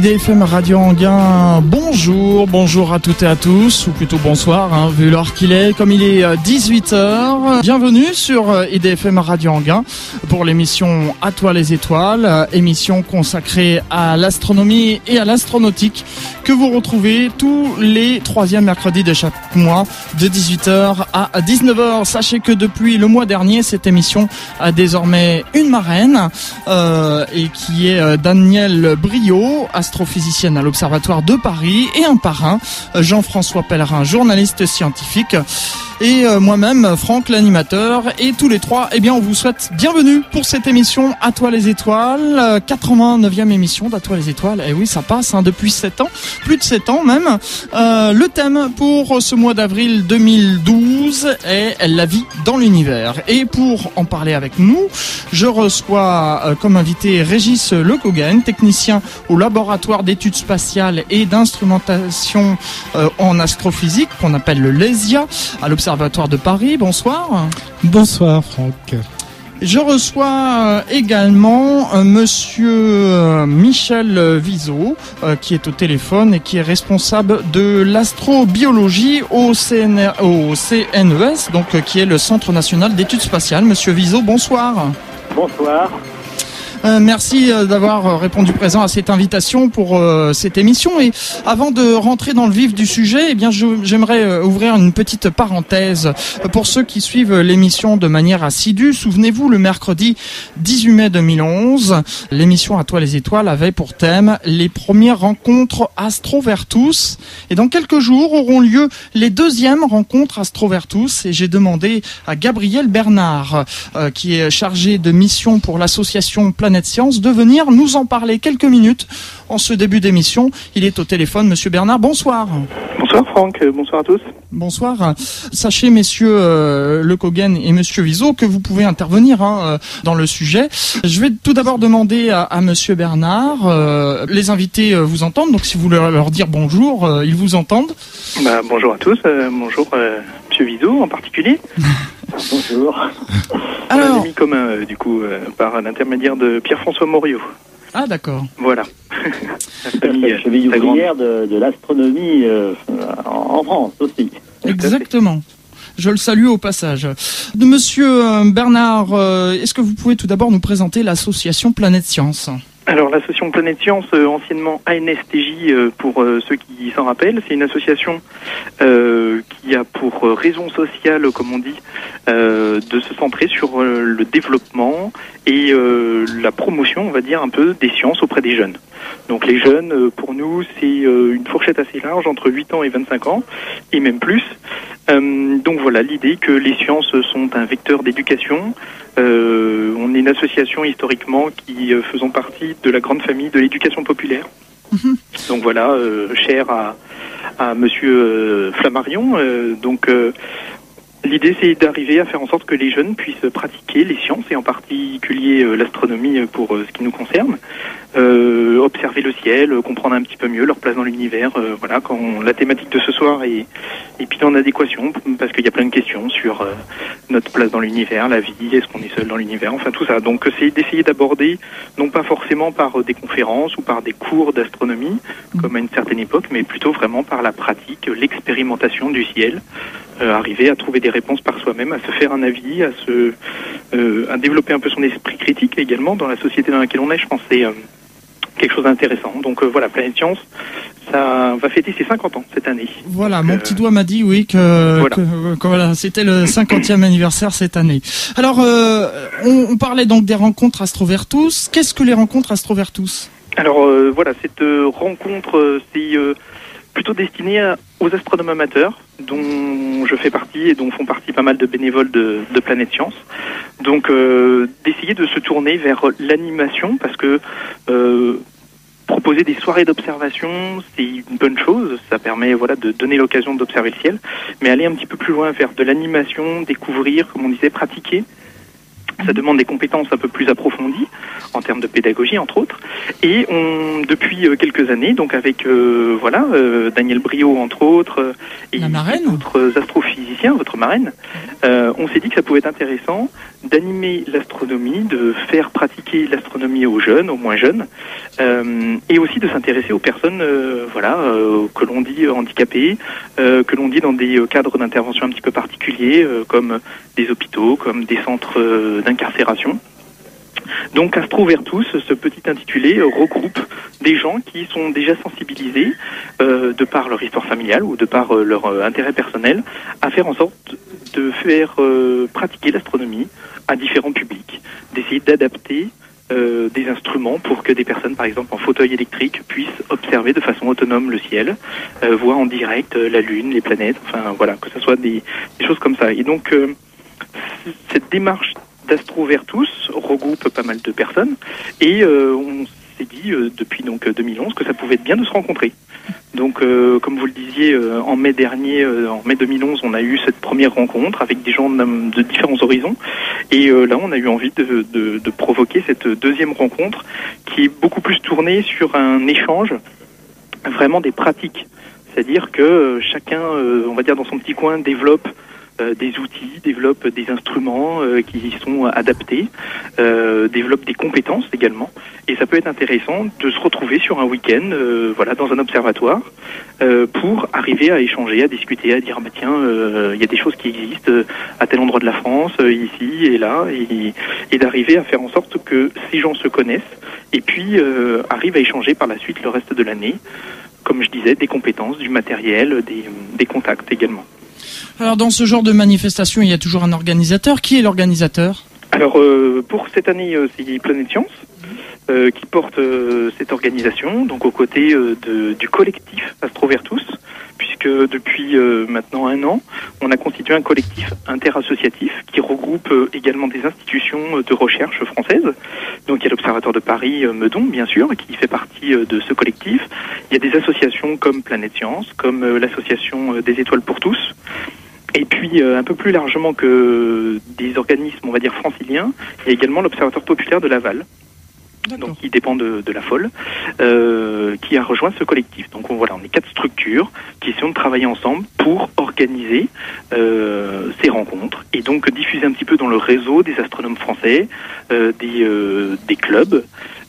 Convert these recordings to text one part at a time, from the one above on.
IDFM Radio Anguin, bonjour, bonjour à toutes et à tous, ou plutôt bonsoir, hein, vu l'heure qu'il est, comme il est 18h. Euh, Bienvenue sur euh, IDFM Radio Anguin pour l'émission À toi les étoiles, euh, émission consacrée à l'astronomie et à l'astronautique que vous retrouvez tous les troisièmes mercredis de chaque mois de 18h à 19h. Sachez que depuis le mois dernier, cette émission a désormais une marraine et qui est Daniel Brio, astrophysicienne à l'Observatoire de Paris, et un parrain, Jean-François Pellerin, journaliste scientifique et euh, moi-même, Franck, l'animateur, et tous les trois, eh bien, on vous souhaite bienvenue pour cette émission À toi les étoiles, 89e émission d'À toi les étoiles. Et oui, ça passe hein, depuis 7 ans, plus de 7 ans même. Euh, le thème pour ce mois d'avril 2012 est la vie dans l'univers. Et pour en parler avec nous, je reçois euh, comme invité Régis Lecogan, technicien au laboratoire d'études spatiales et d'instrumentation euh, en astrophysique qu'on appelle le LESIA à l'observatoire Observatoire de Paris. Bonsoir. Bonsoir Franck. Je reçois euh, également euh, monsieur Michel Viseau qui est au téléphone et qui est responsable de l'astrobiologie au, CNR, au CNES, donc qui est le Centre national d'études spatiales. Monsieur Viseau, bonsoir. Bonsoir. Euh, merci euh, d'avoir euh, répondu présent à cette invitation pour cette émission. Et avant de rentrer dans le vif du sujet, eh bien, j'aimerais ouvrir une petite parenthèse pour ceux qui suivent l'émission de manière assidue. Souvenez-vous, le mercredi 18 mai 2011, l'émission À toi les étoiles avait pour thème les premières rencontres Astrovertus. Et dans quelques jours auront lieu les deuxièmes rencontres Astrovertus. Et j'ai demandé à Gabriel Bernard, qui est chargé de mission pour l'association Science de venir nous en parler quelques minutes en ce début d'émission. Il est au téléphone, Monsieur Bernard. Bonsoir. Bonsoir Franck, bonsoir à tous. Bonsoir. Sachez, messieurs euh, Le Cogan et Monsieur Vizo, que vous pouvez intervenir hein, euh, dans le sujet. Je vais tout d'abord demander à, à Monsieur Bernard. Euh, les invités euh, vous entendent, donc si vous voulez leur dire bonjour, ils vous entendent. Bah, bonjour à tous. bonjour Monsieur Vizo en particulier. bonjour. Alors, un ami commun, du coup, par l'intermédiaire de Pierre-François Morio. Ah d'accord. Voilà. la cheville ouvrière de, de l'astronomie euh, en France aussi. Exactement. Je le salue au passage. De Monsieur euh, Bernard, euh, est-ce que vous pouvez tout d'abord nous présenter l'association Planète Science? Alors l'association Planète Science, euh, anciennement ANSTJ euh, pour euh, ceux qui s'en rappellent, c'est une association qui a pour raison sociale, comme on dit, de se centrer sur le développement et la promotion, on va dire, un peu des sciences auprès des jeunes. Donc les jeunes, pour nous, c'est une fourchette assez large, entre 8 ans et 25 ans, et même plus. donc voilà, l'idée que les sciences sont un vecteur d'éducation, on est une association historiquement qui faisons partie de la grande famille de l'éducation populaire. Mhm. Donc voilà, euh, cher à, à Monsieur Flammarion. donc L'idée, c'est d'arriver à faire en sorte que les jeunes puissent pratiquer les sciences et en particulier l'astronomie pour ce qui nous concerne, euh, observer le ciel, comprendre un petit peu mieux leur place dans l'univers. Euh, voilà, quand la thématique de ce soir est, est puis en adéquation, parce qu'il y a plein de questions sur euh, notre place dans l'univers, la vie, est-ce qu'on est seul dans l'univers, enfin tout ça. Donc c'est d'essayer d'aborder, non pas forcément par des conférences ou par des cours d'astronomie, comme à une certaine époque, mais plutôt vraiment par la pratique, l'expérimentation du ciel, arriver à trouver des réponses par soi-même, à se faire un avis, à se, à développer un peu son esprit critique également dans la société dans laquelle on est. Je pense c'est quelque chose d'intéressant. Donc euh, voilà, Planète Science, ça va fêter ses 50 ans cette année. Voilà, mon petit doigt m'a dit oui que, voilà. c'était le 50e anniversaire cette année. Alors, euh, on, parlait donc des rencontres Astrovertus. Qu'est-ce que les rencontres Astrovertus? Alors euh, voilà, cette rencontre, c'est plutôt destiné aux astronomes amateurs, dont je fais partie et dont font partie pas mal de bénévoles de, de Planète Science. Donc euh, d'essayer de se tourner vers l'animation, parce que euh, proposer des soirées d'observation, c'est une bonne chose, ça permet voilà de donner l'occasion d'observer le ciel, mais aller un petit peu plus loin, faire de l'animation, découvrir, comme on disait, pratiquer, Ça demande des compétences un peu plus approfondies en termes de pédagogie, entre autres. Et on, depuis euh, quelques années, donc avec euh, voilà euh, Daniel Brio, entre autres, et d'autres astrophysiciens, votre marraine, on s'est dit que ça pouvait être intéressant d'animer l'astronomie, de faire pratiquer l'astronomie aux jeunes, aux moins jeunes, et aussi de s'intéresser aux personnes, voilà, que l'on dit handicapées, que l'on dit dans des cadres d'intervention un petit peu particuliers, comme des hôpitaux, comme des centres d'incarcération. Donc Astro Vertus, ce petit intitulé, regroupe des gens qui sont déjà sensibilisés, euh, de par leur histoire familiale ou de par euh, leur euh, intérêt personnel, à faire en sorte de faire pratiquer l'astronomie à différents publics, d'essayer d'adapter des instruments pour que des personnes, par exemple en fauteuil électrique, puissent observer de façon autonome le ciel, voir en direct la Lune, les planètes, enfin voilà, que ce soit des choses comme ça. Et donc cette démarche d'Astro Vertus regroupe pas mal de personnes et euh, on s'est dit euh, depuis donc 2011 que ça pouvait être bien de se rencontrer. Donc, euh, comme vous le disiez, en mai dernier, en mai 2011, on a eu cette première rencontre avec des gens de, différents horizons. Et là, on a eu envie de, de, provoquer cette deuxième rencontre qui est beaucoup plus tournée sur un échange, vraiment des pratiques. C'est-à-dire que chacun, on va dire, dans son petit coin, développe euh, des outils, développe des instruments euh, qui sont adaptés, euh, développe des compétences également. Et ça peut être intéressant de se retrouver sur un week-end, voilà, dans un observatoire, pour arriver à échanger, à discuter, à dire ah bah tiens, il y a des choses qui existent à tel endroit de la France, ici et là, et, d'arriver à faire en sorte que ces gens se connaissent et puis arrivent à échanger par la suite le reste de l'année, comme je disais, des compétences, du matériel, des contacts également. Alors dans ce genre de manifestation, il y a toujours un organisateur. Qui est l'organisateur? Alors euh, pour cette année, euh, c'est Planète Science euh, qui porte cette organisation, donc aux côtés du collectif Astrovertus, puisque depuis maintenant un an, on a constitué un collectif interassociatif qui regroupe également des institutions de recherche françaises. Donc il y a l'Observatoire de Paris Meudon, bien sûr, qui fait partie de ce collectif. Il y a des associations comme Planète Science, comme l'association des Étoiles pour tous. Et puis, euh, un peu plus largement que des organismes, on va dire, franciliens, il y a également l'Observatoire populaire de Laval, donc qui dépend de, la FOL, euh, qui a rejoint ce collectif. Donc on, voilà, on est quatre structures qui essayent de travailler ensemble pour organiser euh, ces rencontres et donc diffuser un petit peu dans le réseau des astronomes français, des, des clubs,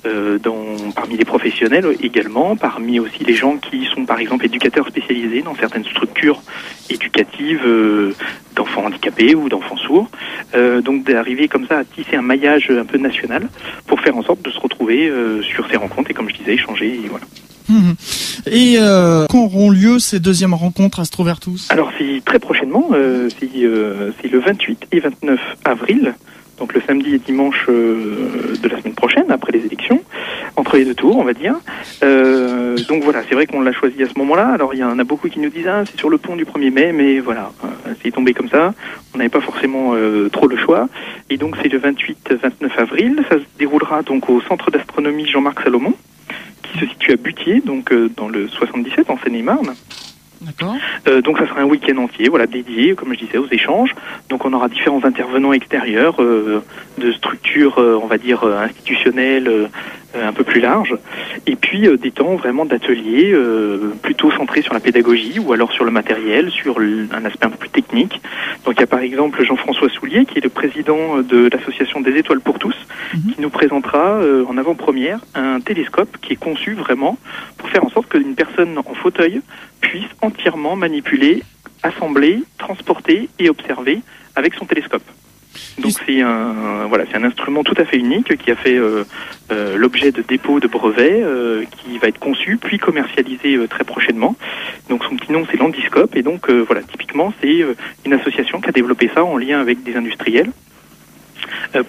euh, dans, parmi les professionnels également, parmi aussi les gens qui sont par exemple éducateurs spécialisés dans certaines structures éducatives euh, d'enfants handicapés ou d'enfants sourds. Euh, donc d'arriver comme ça à tisser un maillage un peu national pour faire en sorte de se retrouver sur ces rencontres et comme je disais échanger et voilà. Mmh. Et quand auront lieu ces deuxièmes rencontres Astrovertus Alors c'est très prochainement, c'est le 28 et 29 avril donc le samedi et dimanche euh, de la semaine prochaine, après les élections, entre les deux tours, on va dire. Euh, donc voilà, c'est vrai qu'on l'a choisi à ce moment-là. Alors il y en a beaucoup qui nous disent ah c'est sur le pont du 1er mai, mais voilà, euh, c'est tombé comme ça. On n'avait pas forcément trop le choix. Et donc c'est le 28-29 avril. Ça se déroulera donc au Centre d'astronomie Jean-Marc Salomon, qui se situe à Butier, donc dans le 77 en Seine-et-Marne. Euh, donc ça sera un week-end entier, voilà, dédié, comme je disais, aux échanges. Donc on aura différents intervenants extérieurs euh, de structures, euh, on va dire, institutionnelles un peu plus larges. Et puis des temps vraiment d'ateliers plutôt centrés sur la pédagogie ou alors sur le matériel, sur un aspect un peu plus technique. Donc il y a par exemple Jean-François Soulier, qui est le président de l'association des étoiles pour tous, mhm. qui nous présentera en avant-première un télescope qui est conçu vraiment pour faire en sorte qu'une personne en fauteuil puisse entièrement manipuler, assembler, transporter et observer avec son télescope. Donc c'est un voilà c'est un instrument tout à fait unique qui a fait euh, euh, l'objet de dépôt de brevets euh, qui va être conçu puis commercialisé très prochainement. Donc son petit nom c'est Landiscope et donc voilà typiquement c'est une association qui a développé ça en lien avec des industriels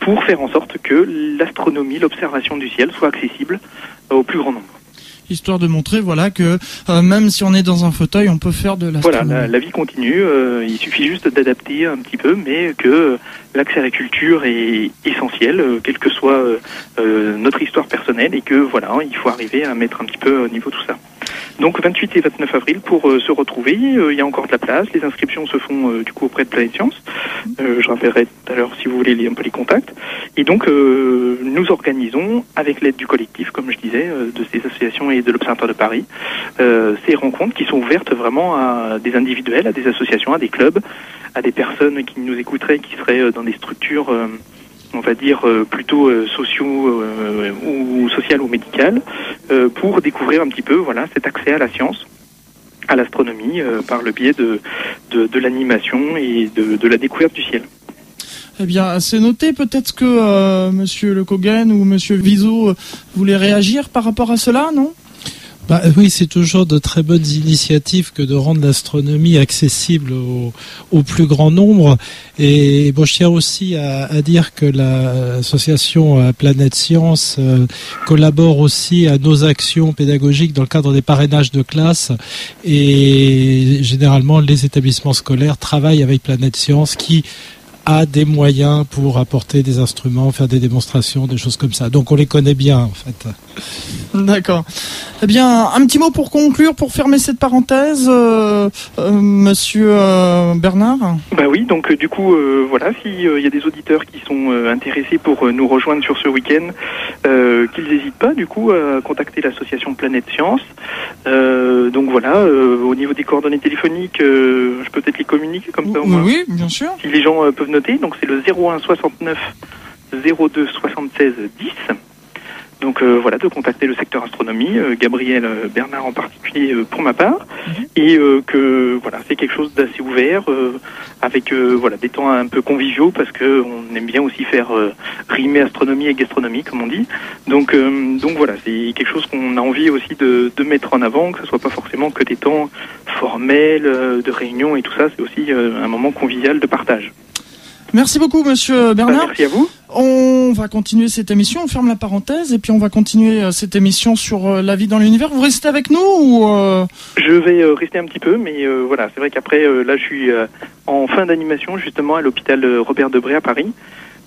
pour faire en sorte que l'astronomie, l'observation du ciel soit accessible au plus grand nombre histoire de montrer voilà que euh, même si on est dans un fauteuil, on peut faire de la Voilà, la, vie continue. Euh, il suffit juste d'adapter un petit peu, mais que l'accès à la culture est essentiel, euh, quelle que soit notre histoire personnelle, et que voilà, il faut arriver à mettre un petit peu au niveau tout ça. Donc 28 et 29 avril pour euh, se retrouver. il y a encore de la place. Les inscriptions se font du coup auprès de Planète Science. je rappellerai tout à l'heure si vous voulez un peu les contacts. Et donc nous organisons avec l'aide du collectif, comme je disais, de ces associations et de l'Observatoire de Paris, ces rencontres qui sont ouvertes vraiment à des individuels, à des associations, à des clubs, à des personnes qui nous écouteraient, qui seraient dans des structures on va dire euh, plutôt euh, sociaux euh, ou social ou médical, pour découvrir un petit peu voilà cet accès à la science à l'astronomie par le biais de, de, l'animation et de, la découverte du ciel. Eh bien, c'est noté. Peut-être que Monsieur Le Kogan ou Monsieur Viso voulait réagir par rapport à cela, non? Bah, oui, c'est toujours de très bonnes initiatives que de rendre l'astronomie accessible au, plus grand nombre. Et bon, je tiens aussi à, dire que l'association euh, Planète Science euh, collabore aussi à nos actions pédagogiques dans le cadre des parrainages de classe. Et généralement, les établissements scolaires travaillent avec Planète Science qui a des moyens pour apporter des instruments, faire des démonstrations, des choses comme ça. Donc on les connaît bien en fait. D'accord. Eh bien, un petit mot pour conclure, pour fermer cette parenthèse, euh, euh, Monsieur euh, Bernard. Bah oui, donc du coup, voilà, s'il y a des auditeurs qui sont intéressés pour nous rejoindre sur ce week-end, qu'ils n'hésitent pas du coup à contacter l'association Planète Science. donc voilà, au niveau des coordonnées téléphoniques, je peux peut-être les communiquer comme ça. Au moins. Oui, bien sûr. Si les gens peuvent noter, donc c'est le 01 69 02 76 10. Donc euh, voilà, de contacter le secteur astronomie, euh, Gabriel euh, Bernard en particulier pour ma part, mhm. et que voilà, c'est quelque chose d'assez ouvert, avec voilà des temps un peu conviviaux parce que on aime bien aussi faire rimer astronomie et gastronomie comme on dit. Donc donc voilà, c'est quelque chose qu'on a envie aussi de, de, mettre en avant, que ce soit pas forcément que des temps formels de réunion et tout ça, c'est aussi un moment convivial de partage. Merci beaucoup, monsieur Bernard. merci à vous. On va continuer cette émission, on ferme la parenthèse et puis on va continuer euh, cette émission sur euh, la vie dans l'univers. Vous restez avec nous ou euh? Je vais rester un petit peu, mais voilà, c'est vrai qu'après, là, je suis en fin d'animation justement à l'hôpital Robert Debré à Paris.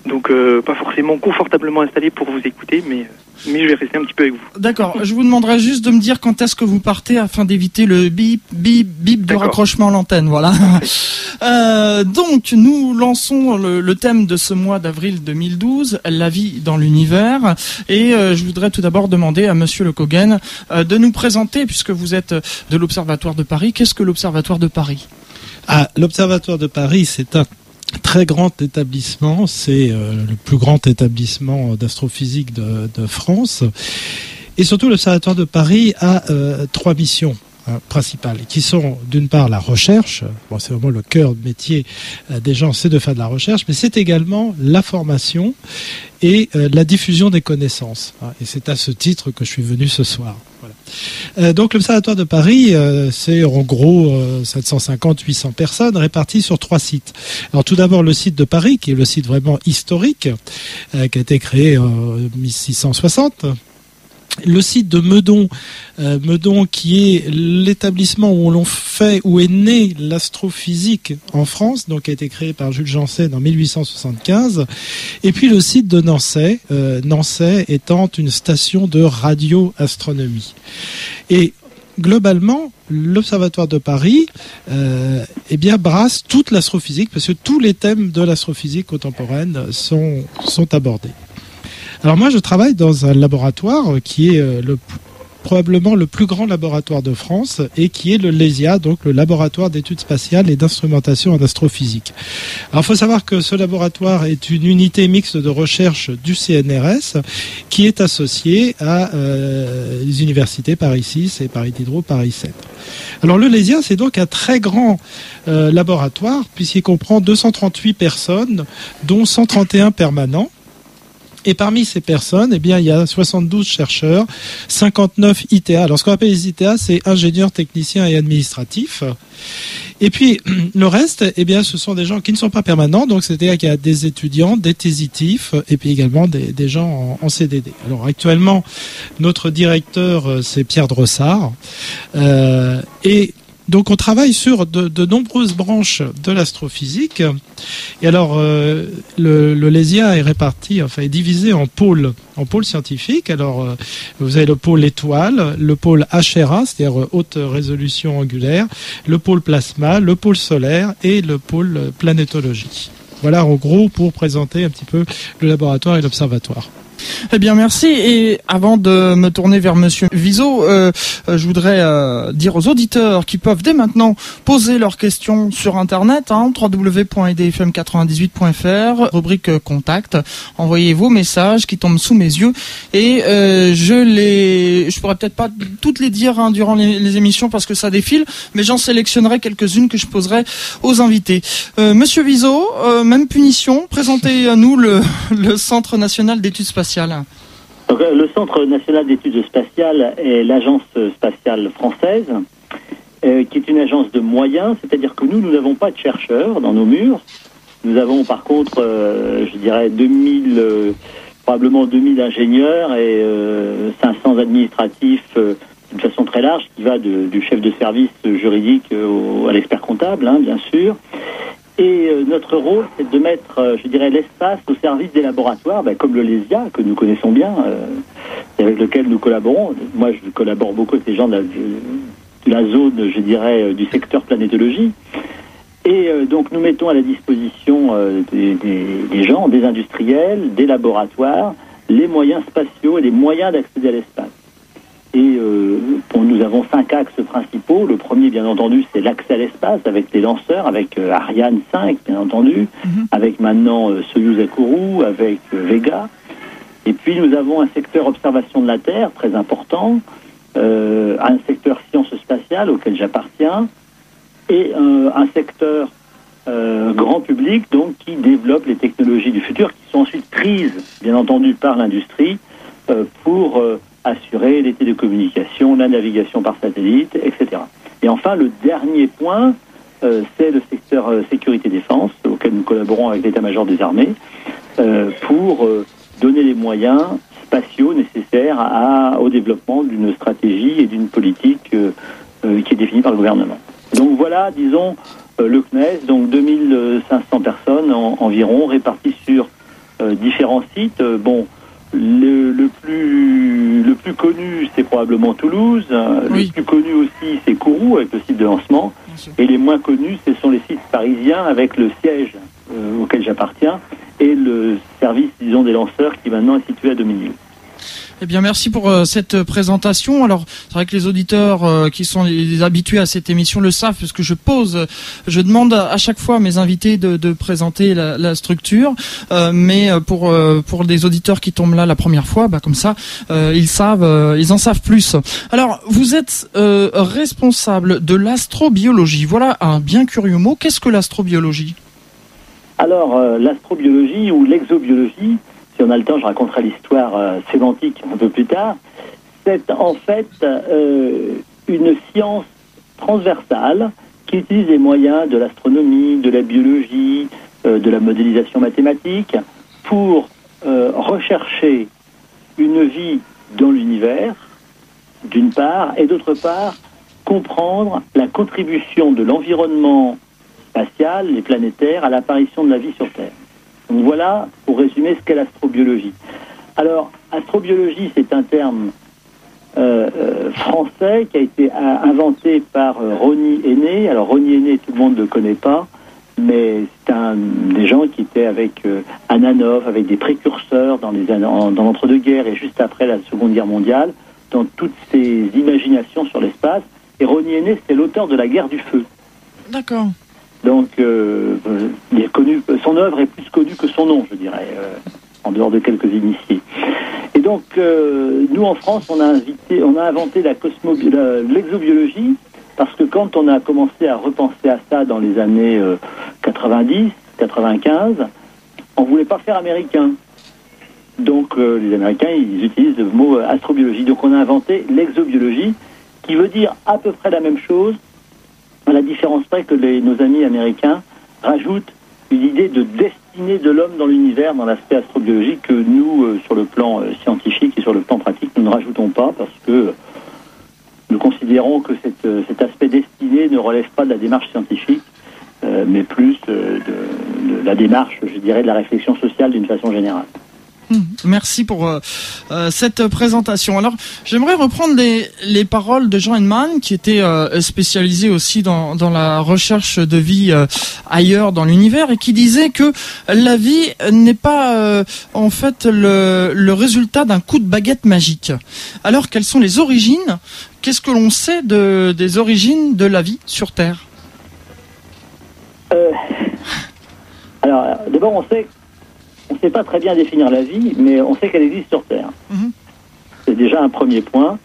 Donc euh, pas forcément confortablement installé pour vous écouter, mais, mais je vais rester un petit peu avec vous. D'accord, je vous demanderai juste de me dire quand est-ce que vous partez afin d'éviter le bip, bip, bip de raccrochement à l'antenne. Voilà. euh, donc nous lançons le, thème de ce mois d'avril 2012, la vie dans l'univers. Et euh, je voudrais tout d'abord demander à Monsieur Le Cogen euh, de nous présenter, puisque vous êtes de l'Observatoire de Paris, qu'est-ce que l'Observatoire de Paris? Ah, L'Observatoire de Paris, c'est un très grand établissement, c'est euh, le plus grand établissement d'astrophysique de, France. Et surtout, l'Observatoire de Paris a euh, trois missions hein, principales, qui sont d'une part la recherche, bon, c'est vraiment le cœur de métier euh, des gens, c'est de faire de la recherche, mais c'est également la formation et la diffusion des connaissances. Et c'est à ce titre que je suis venu ce soir. Euh, donc l'Observatoire de Paris, euh, c'est en gros 750-800 euh, personnes réparties sur trois sites. Alors tout d'abord le site de Paris, qui est le site vraiment historique, qui a été créé en 1660 le site de Meudon, euh, Meudon qui est l'établissement où l'on fait, où est né l'astrophysique en France, donc qui a été créé par Jules Janssen en 1875, et puis le site de Nancy, euh, Nancy étant une station de radioastronomie. Et globalement, l'Observatoire de Paris euh, eh bien, brasse toute l'astrophysique, parce que tous les thèmes de l'astrophysique contemporaine sont, sont abordés. Alors moi, je travaille dans un laboratoire qui est euh, le probablement le plus grand laboratoire de France et qui est le LESIA, donc le laboratoire d'études spatiales et d'instrumentation en astrophysique. Alors il faut savoir que ce laboratoire est une unité mixte de recherche du CNRS qui est associée à euh, les universités Paris 6 et Paris Diderot, Paris 7. Alors le LESIA, c'est donc un très grand euh, laboratoire puisqu'il comprend 238 personnes, dont 131 permanents. Et parmi ces personnes, eh bien, il y a 72 chercheurs, 59 ITA. Alors, ce qu'on appelle les ITA, c'est ingénieurs, techniciens et administratifs. Et puis, le reste, eh bien, ce sont des gens qui ne sont pas permanents. Donc, c'est-à-dire qu'il y a des étudiants, des tésitifs, et puis également des, gens en, CDD. Alors, actuellement, notre directeur, euh, c'est Pierre Drossard. Euh, et Donc on travaille sur de, nombreuses branches de l'astrophysique. Et alors euh, le, le LESIA est réparti, enfin est divisé en pôles, en pôles scientifiques. Alors euh, vous avez le pôle étoile, le pôle HRA, c'est-à-dire euh, haute résolution angulaire, le pôle plasma, le pôle solaire et le pôle planétologie. Voilà en gros pour présenter un petit peu le laboratoire et l'observatoire. Eh bien, merci. Et avant de me tourner vers Monsieur Viso, euh, euh, je voudrais euh, dire aux auditeurs qui peuvent dès maintenant poser leurs questions sur Internet, hein, www.edfm98.fr, rubrique contact. Envoyez vos messages qui tombent sous mes yeux et je les, je pourrais peut-être pas toutes les dire hein, durant les, émissions parce que ça défile, mais j'en sélectionnerai quelques-unes que je poserai aux invités. Monsieur Viso, même punition. Présentez-nous le, le Centre national d'études spatiales euh, le Centre national d'études spatiales est l'agence spatiale française, euh, qui est une agence de moyens, c'est-à-dire que nous, nous n'avons pas de chercheurs dans nos murs. Nous avons par contre, euh, je dirais, 2000, probablement 2000 ingénieurs et 500 administratifs d'une façon très large, qui va du chef de service juridique à l'expert comptable, hein, bien sûr. Et euh, notre rôle, c'est de mettre, euh, je dirais, l'espace au service des laboratoires, ben, comme le LESIA, que nous connaissons bien, euh, avec lequel nous collaborons. Moi, je collabore beaucoup avec les gens de la, zone, je dirais, du secteur planétologie. Et donc, nous mettons à la disposition des, gens, des industriels, des laboratoires, les moyens spatiaux et les moyens d'accéder à l'espace. Et euh, nous avons cinq axes principaux. Le premier, bien entendu, c'est l'accès à l'espace avec les lanceurs, avec euh, Ariane 5, bien entendu, mhm. avec maintenant euh, Soyuz Kourou, avec Vega. Et puis nous avons un secteur observation de la Terre très important, un secteur sciences spatiales auquel j'appartiens, et un secteur grand public donc qui développe les technologies du futur qui sont ensuite prises bien entendu par l'industrie pour assurer les télécommunications, la navigation par satellite, etc. Et enfin, le dernier point, euh, c'est le secteur euh, sécurité-défense, auquel nous collaborons avec l'état-major des armées, euh, pour donner les moyens spatiaux nécessaires au développement d'une stratégie et d'une politique qui est définie par le gouvernement. Donc voilà, disons, le CNES, donc 2500 personnes environ réparties sur différents sites. bon, le, le, plus, le plus connu, c'est probablement Toulouse. Le plus connu aussi, c'est Kourou, avec le site de lancement. Et les moins connus, ce sont les sites parisiens, avec le siège euh, auquel j'appartiens, et le service, disons, des lanceurs, qui maintenant est situé à Dominique. Eh bien, merci pour euh, cette présentation. Alors, c'est vrai que les auditeurs euh, qui sont habitués à cette émission le savent, parce que je pose, je demande à chaque fois à mes invités de, de présenter la, la structure, euh, mais pour pour des auditeurs qui tombent là la première fois, bah, comme ça, ils savent, ils en savent plus. Alors, vous êtes responsable de l'astrobiologie. Voilà un bien curieux mot. Qu'est-ce que l'astrobiologie? Alors, l'astrobiologie ou l'exobiologie si on a le temps, je raconterai l'histoire euh, sémantique un peu plus tard. C'est en fait euh, une science transversale qui utilise les moyens de l'astronomie, de la biologie, euh, de la modélisation mathématique pour rechercher une vie dans l'univers, d'une part, et d'autre part, comprendre la contribution de l'environnement spatial, les planétaires, à l'apparition de la vie sur Terre. Donc voilà, pour résumer, ce qu'est l'astrobiologie. Alors, astrobiologie, c'est un terme euh, euh, français qui a été inventé par euh, Ronnie Aîné. Alors, Ronnie Aîné, tout le monde ne le connaît pas, mais c'est un des gens qui étaient avec Ananov, avec des précurseurs dans, l'entre-deux-guerres et juste après la Seconde Guerre mondiale, dans toutes ces imaginations sur l'espace. Et Ronnie Aîné, c'était l'auteur de La guerre du feu. D'accord. Donc, euh, il est connu, son œuvre est plus connue que son nom, je dirais, euh, en dehors de quelques initiés. Et donc, euh, nous en France, on a, inventé l'exobiologie parce que quand on a commencé à repenser à ça dans les années 90, 95, on voulait pas faire américain. Donc, les Américains, ils utilisent le mot astrobiologie. Donc, on a inventé l'exobiologie, qui veut dire à peu près la même chose, à la différence près que nos amis américains rajoutent une idée de destinée de l'homme dans l'univers, dans l'aspect astrobiologique, que nous, euh, sur le plan euh, scientifique et sur le plan pratique, nous ne rajoutons pas parce que nous considérons considérons que cet aspect destiné ne relève pas de la démarche scientifique, mais plus de, la démarche, je dirais, de la réflexion sociale d'une façon générale. Hmm. Merci pour euh, euh, cette présentation. Alors, j'aimerais reprendre les, les, paroles de Jean Henneman, qui était euh, spécialisé aussi dans, dans, la recherche de vie ailleurs dans l'univers, et qui disait que la vie n'est pas en fait le, le résultat d'un coup de baguette magique. Alors, quelles sont les origines? Qu'est-ce que l'on sait de, des origines de la vie sur Terre? Alors, d'abord, on sait on ne sait pas très bien définir la vie, mais on sait qu'elle existe sur Terre. Mhm. C'est déjà un premier point.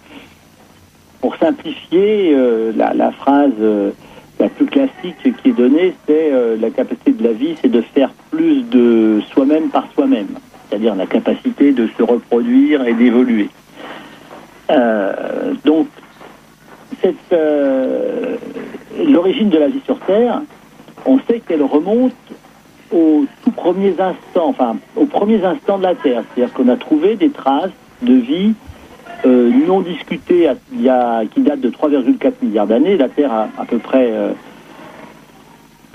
Pour simplifier, euh, la, phrase euh, la plus classique qui est donnée, c'est euh, la capacité de la vie, c'est de faire plus de soi-même par soi-même, c'est-à-dire la capacité de se reproduire et d'évoluer. donc, l'origine de la vie sur Terre, on sait qu'elle remonte aux tout premiers instants, enfin aux premiers instants de la Terre. C'est-à-dire qu'on a trouvé des traces de vie euh, non discutées qui datent de 3,4 milliards d'années. La Terre a à peu près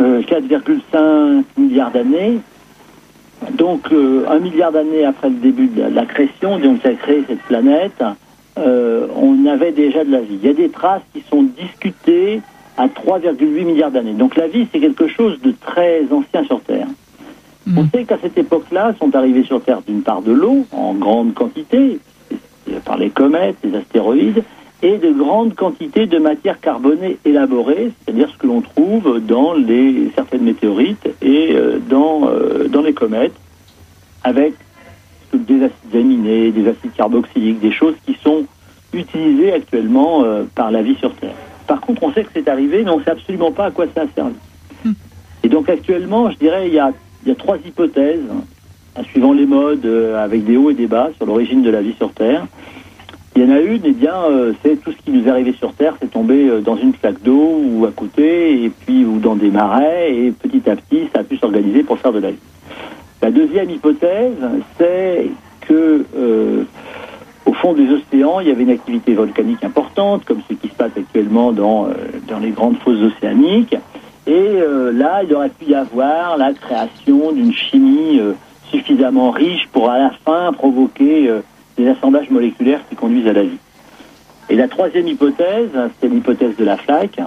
4,5 euh, milliards d'années. Donc euh, un milliard d'années après le début de la, création, donc qui a créé cette planète, on avait déjà de la vie. Il y a des traces qui sont discutées à 3,8 milliards d'années. Donc la vie, c'est quelque chose de très ancien sur Terre. Hmm. On sait qu'à cette époque-là, sont arrivés sur Terre d'une part de l'eau, en grande quantité, par les comètes, les astéroïdes, et de grandes quantités de matière carbonée élaborée, c'est-à-dire ce que l'on trouve dans les, certaines météorites et euh, dans, euh, dans les comètes, avec des acides aminés, des acides carboxyliques, des choses qui sont utilisées actuellement euh, par la vie sur Terre. Par contre, on sait que c'est arrivé, mais on ne sait absolument pas à quoi ça a servi. Hmm. Et donc actuellement, je dirais, il y a, il y a trois hypothèses, hein, suivant les modes, euh, avec des hauts et des bas, sur l'origine de la vie sur Terre. Il y en a une, eh bien, euh, c'est tout ce qui nous est arrivé sur Terre, c'est tombé euh, dans une flaque d'eau ou à côté, et puis ou dans des marais, et petit à petit, ça a pu s'organiser pour faire de la vie. La deuxième hypothèse, c'est que au fond des océans, il y avait une activité volcanique importante, comme ce qui se passe actuellement dans, euh, dans les grandes fosses océaniques. Et euh, là, il aurait pu y avoir la création d'une chimie euh, suffisamment riche pour à la fin provoquer des assemblages moléculaires qui conduisent à la vie. Et la troisième hypothèse, c'est l'hypothèse de la flaque,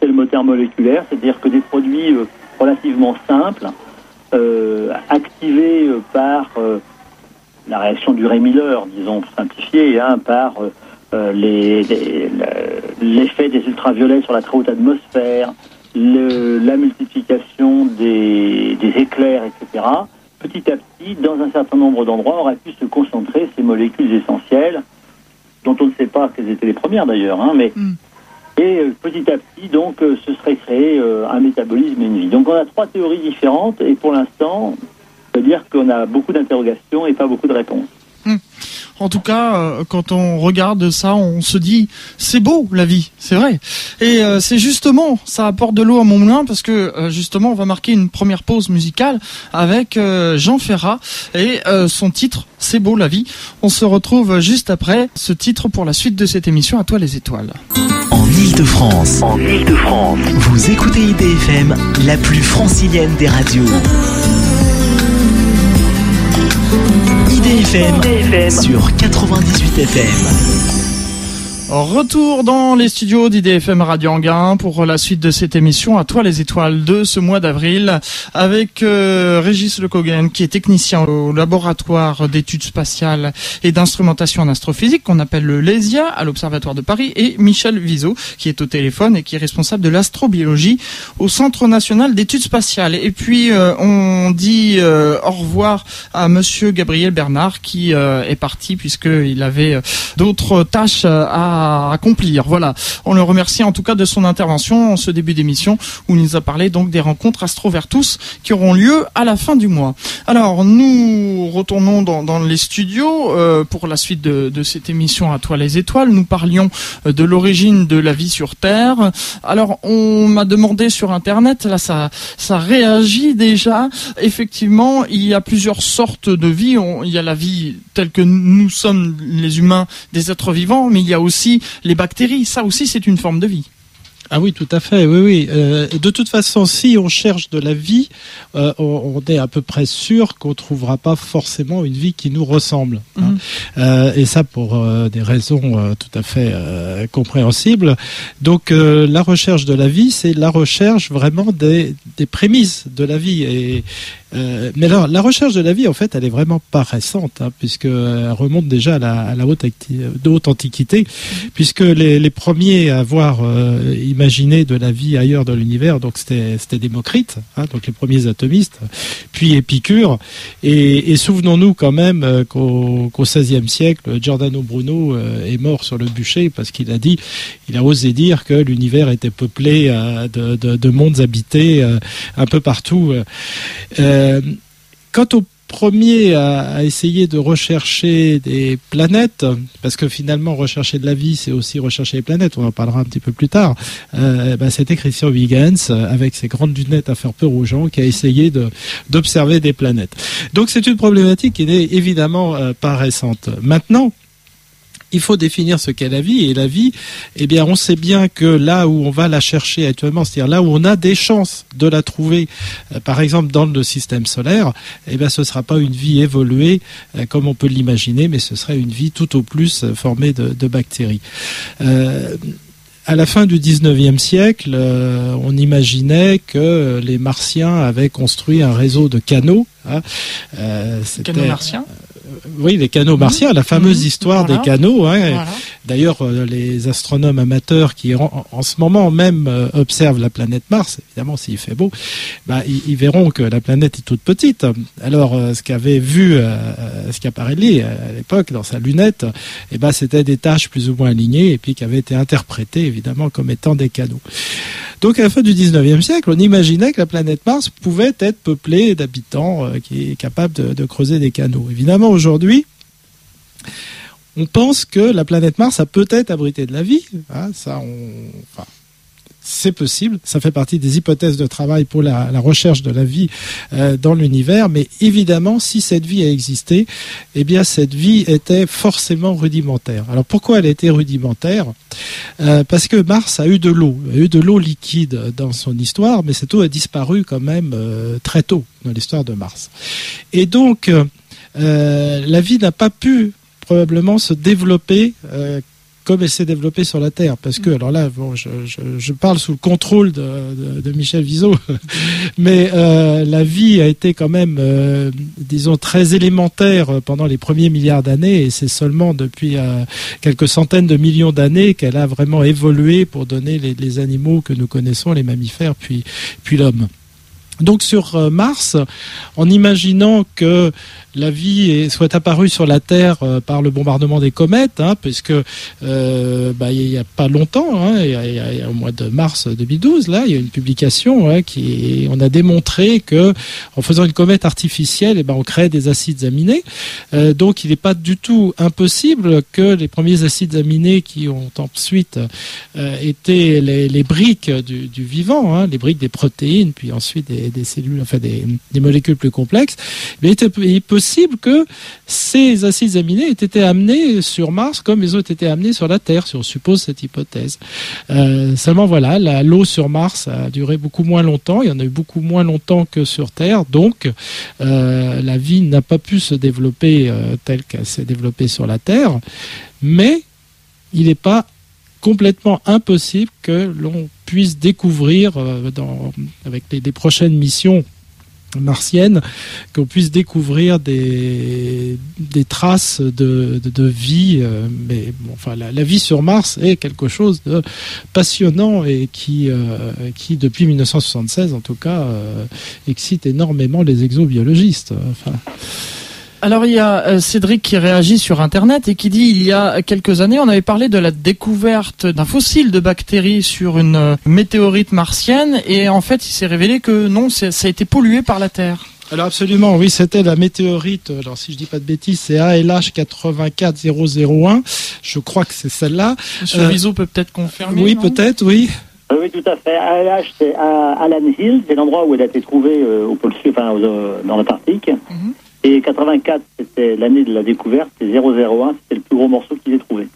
c'est le moteur moléculaire, c'est-à-dire que des produits relativement simples, activés par la réaction du Ray-Miller, disons simplifiée, hein, par euh, euh, l'effet des ultraviolets sur la très haute atmosphère, la multiplication des, éclairs, etc. Petit à petit, dans un certain nombre d'endroits, auraient pu se concentrer ces molécules essentielles, dont on ne sait pas quelles étaient les premières d'ailleurs, hein, mais mm. et euh, petit à petit, donc, ce serait créé un métabolisme et une vie. Donc, on a trois théories différentes, et pour l'instant, c'est-à-dire qu'on a beaucoup d'interrogations et pas beaucoup de réponses. Hmm. En tout cas, euh, quand on regarde ça, on se dit c'est beau la vie, c'est vrai. Et euh, c'est justement, ça apporte de l'eau à mon moulin parce que euh, justement, on va marquer une première pause musicale avec Jean Ferrat et son titre C'est beau la vie. On se retrouve juste après ce titre pour la suite de cette émission. À toi les étoiles. En Ile-de-France, en Ile-de-France, vous écoutez IDFM, la plus francilienne des radios. IDFM, sur 98 FM. Retour dans les studios d'IDFM Radio Anguin pour la suite de cette émission à toi les étoiles de ce mois d'avril avec euh, Régis Lecogen qui est technicien au laboratoire d'études spatiales et d'instrumentation en astrophysique qu'on appelle le LESIA à l'Observatoire de Paris et Michel Vizo qui est au téléphone et qui est responsable de l'astrobiologie au Centre national d'études spatiales. Et puis euh, on dit euh, au revoir à monsieur Gabriel Bernard qui est parti puisqu'il avait d'autres tâches à accomplir. Voilà. On le remercie en tout cas de son intervention en ce début d'émission où il nous a parlé donc des rencontres Astrovertus qui auront lieu à la fin du mois. Alors nous retournons dans, les studios euh, pour la suite de, cette émission à toi les étoiles. Nous parlions euh, de l'origine de la vie sur Terre. Alors on m'a demandé sur internet, là ça ça réagit déjà. Effectivement, il y a plusieurs sortes de vie. il y a la vie telle que nous sommes les humains, des êtres vivants, mais il y a aussi aussi les bactéries. Ça aussi, c'est une forme de vie. Ah oui, tout à fait. Oui, oui. Euh, de toute façon, si on cherche de la vie, euh, on, est à peu près sûr qu'on trouvera pas forcément une vie qui nous ressemble. Hein. Mhm. Euh, et ça pour des raisons tout à fait compréhensibles. Donc, la recherche de la vie, c'est la recherche vraiment des, des prémices de la vie. Et, euh, mais alors, la recherche de la vie, en fait, elle est vraiment pas récente, hein, puisqu'elle remonte déjà à la, à la haute, haute, antiquité, puisque les, les, premiers à avoir euh, imaginé de la vie ailleurs dans l'univers, donc c'était Démocrite, hein, donc les premiers atomistes, puis Épicure, et, et souvenons-nous quand même euh, qu'au qu XVIe siècle, Giordano Bruno est mort sur le bûcher parce qu'il a dit, il a osé dire que l'univers était peuplé de, de, de, mondes habités un peu partout. Euh, quant au premier à, essayer de rechercher des planètes, parce que finalement rechercher de la vie, c'est aussi rechercher les planètes, on en parlera un petit peu plus tard, euh, bah, c'était Christian Huygens, avec ses grandes lunettes à faire peur aux gens, qui a essayé d'observer des planètes. Donc c'est une problématique qui n'est évidemment euh, pas récente. Maintenant, il faut définir ce qu'est la vie. Et la vie, eh bien, on sait bien que là où on va la chercher actuellement, c'est-à-dire là où on a des chances de la trouver, euh, par exemple dans le système solaire, eh bien, ce ne sera pas une vie évoluée euh, comme on peut l'imaginer, mais ce serait une vie tout au plus euh, formée de, bactéries à la fin du 19e siècle, on imaginait que les Martiens avaient construit un réseau de canaux. Hein. canaux martiens? Oui, les canaux martiens, la fameuse mhm. histoire des canaux. Hein. D'ailleurs, euh, les astronomes amateurs qui en, ce moment même euh, observent la planète Mars, évidemment s'il fait beau, bah, ils, verront que la planète est toute petite. Alors, euh, ce qu'avait vu ce Schiaparelli à l'époque dans sa lunette, eh ben, c'était des tâches plus ou moins alignées et puis qui avaient été interprétées évidemment comme étant des canaux. Donc à la fin du 19e siècle, on imaginait que la planète Mars pouvait être peuplée d'habitants qui est capable de, de creuser des canaux. Évidemment, aujourd'hui, on pense que la planète Mars a peut-être abrité de la vie. Hein, ça, on, c'est possible. Ça fait partie des hypothèses de travail pour la, recherche de la vie euh, dans l'univers. Mais évidemment, si cette vie a existé, eh bien, cette vie était forcément rudimentaire. Alors, pourquoi elle était rudimentaire? Euh, Parce que Mars a eu de l'eau, a eu de l'eau liquide dans son histoire, mais cette eau a disparu quand même euh, très tôt dans l'histoire de Mars. Et donc, la vie n'a pas pu probablement se développer comme elle s'est développée sur la Terre. Parce que, alors là, bon, je, je, je parle sous le contrôle de, de, de Michel Vizot, mais euh, la vie a été quand même, euh, disons, très élémentaire pendant les premiers milliards d'années, et c'est seulement depuis euh, quelques centaines de millions d'années qu'elle a vraiment évolué pour donner les, les, animaux que nous connaissons, les mammifères, puis, puis l'homme. Donc sur Mars, en imaginant que la vie soit apparue sur la Terre euh, par le bombardement des comètes, hein, puisque euh, bah, il n'y a pas longtemps, au mois de mars 2012, là, il y a une publication hein, qui on a démontré que en faisant une comète artificielle, eh ben, on crée des acides aminés. Euh, donc, il n'est pas du tout impossible que les premiers acides aminés qui ont ensuite été les, briques du, vivant, hein, les briques des protéines, puis ensuite des, cellules, enfin des, molécules plus complexes, mais il peut possible que ces acides aminés aient été amenés sur Mars comme ils ont été amenés sur la Terre, si on suppose cette hypothèse. Euh, seulement voilà, l'eau sur Mars a duré beaucoup moins longtemps, il y en a eu beaucoup moins longtemps que sur Terre, donc euh, la vie n'a pas pu se développer euh, telle qu'elle s'est développée sur la Terre, mais il n'est pas complètement impossible que l'on puisse découvrir dans, avec les, prochaines missions martienne, qu'on puisse découvrir des, des traces de, de, vie. Euh, mais bon, enfin, la, vie sur Mars est quelque chose de passionnant et qui, euh, qui depuis 1976 en tout cas, euh, excite énormément les exobiologistes. Enfin, alors il y a euh, Cédric qui réagit sur Internet et qui dit il y a quelques années on avait parlé de la découverte d'un fossile de bactéries sur une euh, météorite martienne et en fait il s'est révélé que non ça a été pollué par la Terre. Alors absolument, oui, c'était la météorite. Alors si je dis pas de bêtises, c'est ALH 84001. Je crois que c'est celle-là. Monsieur euh, peut peut-être confirmer. Oui, peut-être, oui. Oui, tout à fait. ALH, c'est Alan Hill, c'est l'endroit où elle a été trouvée au pôle sud, enfin, dans l'Antarctique. Mhm. Et 84, c'était l'année de la découverte, et 001, c'était le plus gros morceau qu'ils aient trouvé.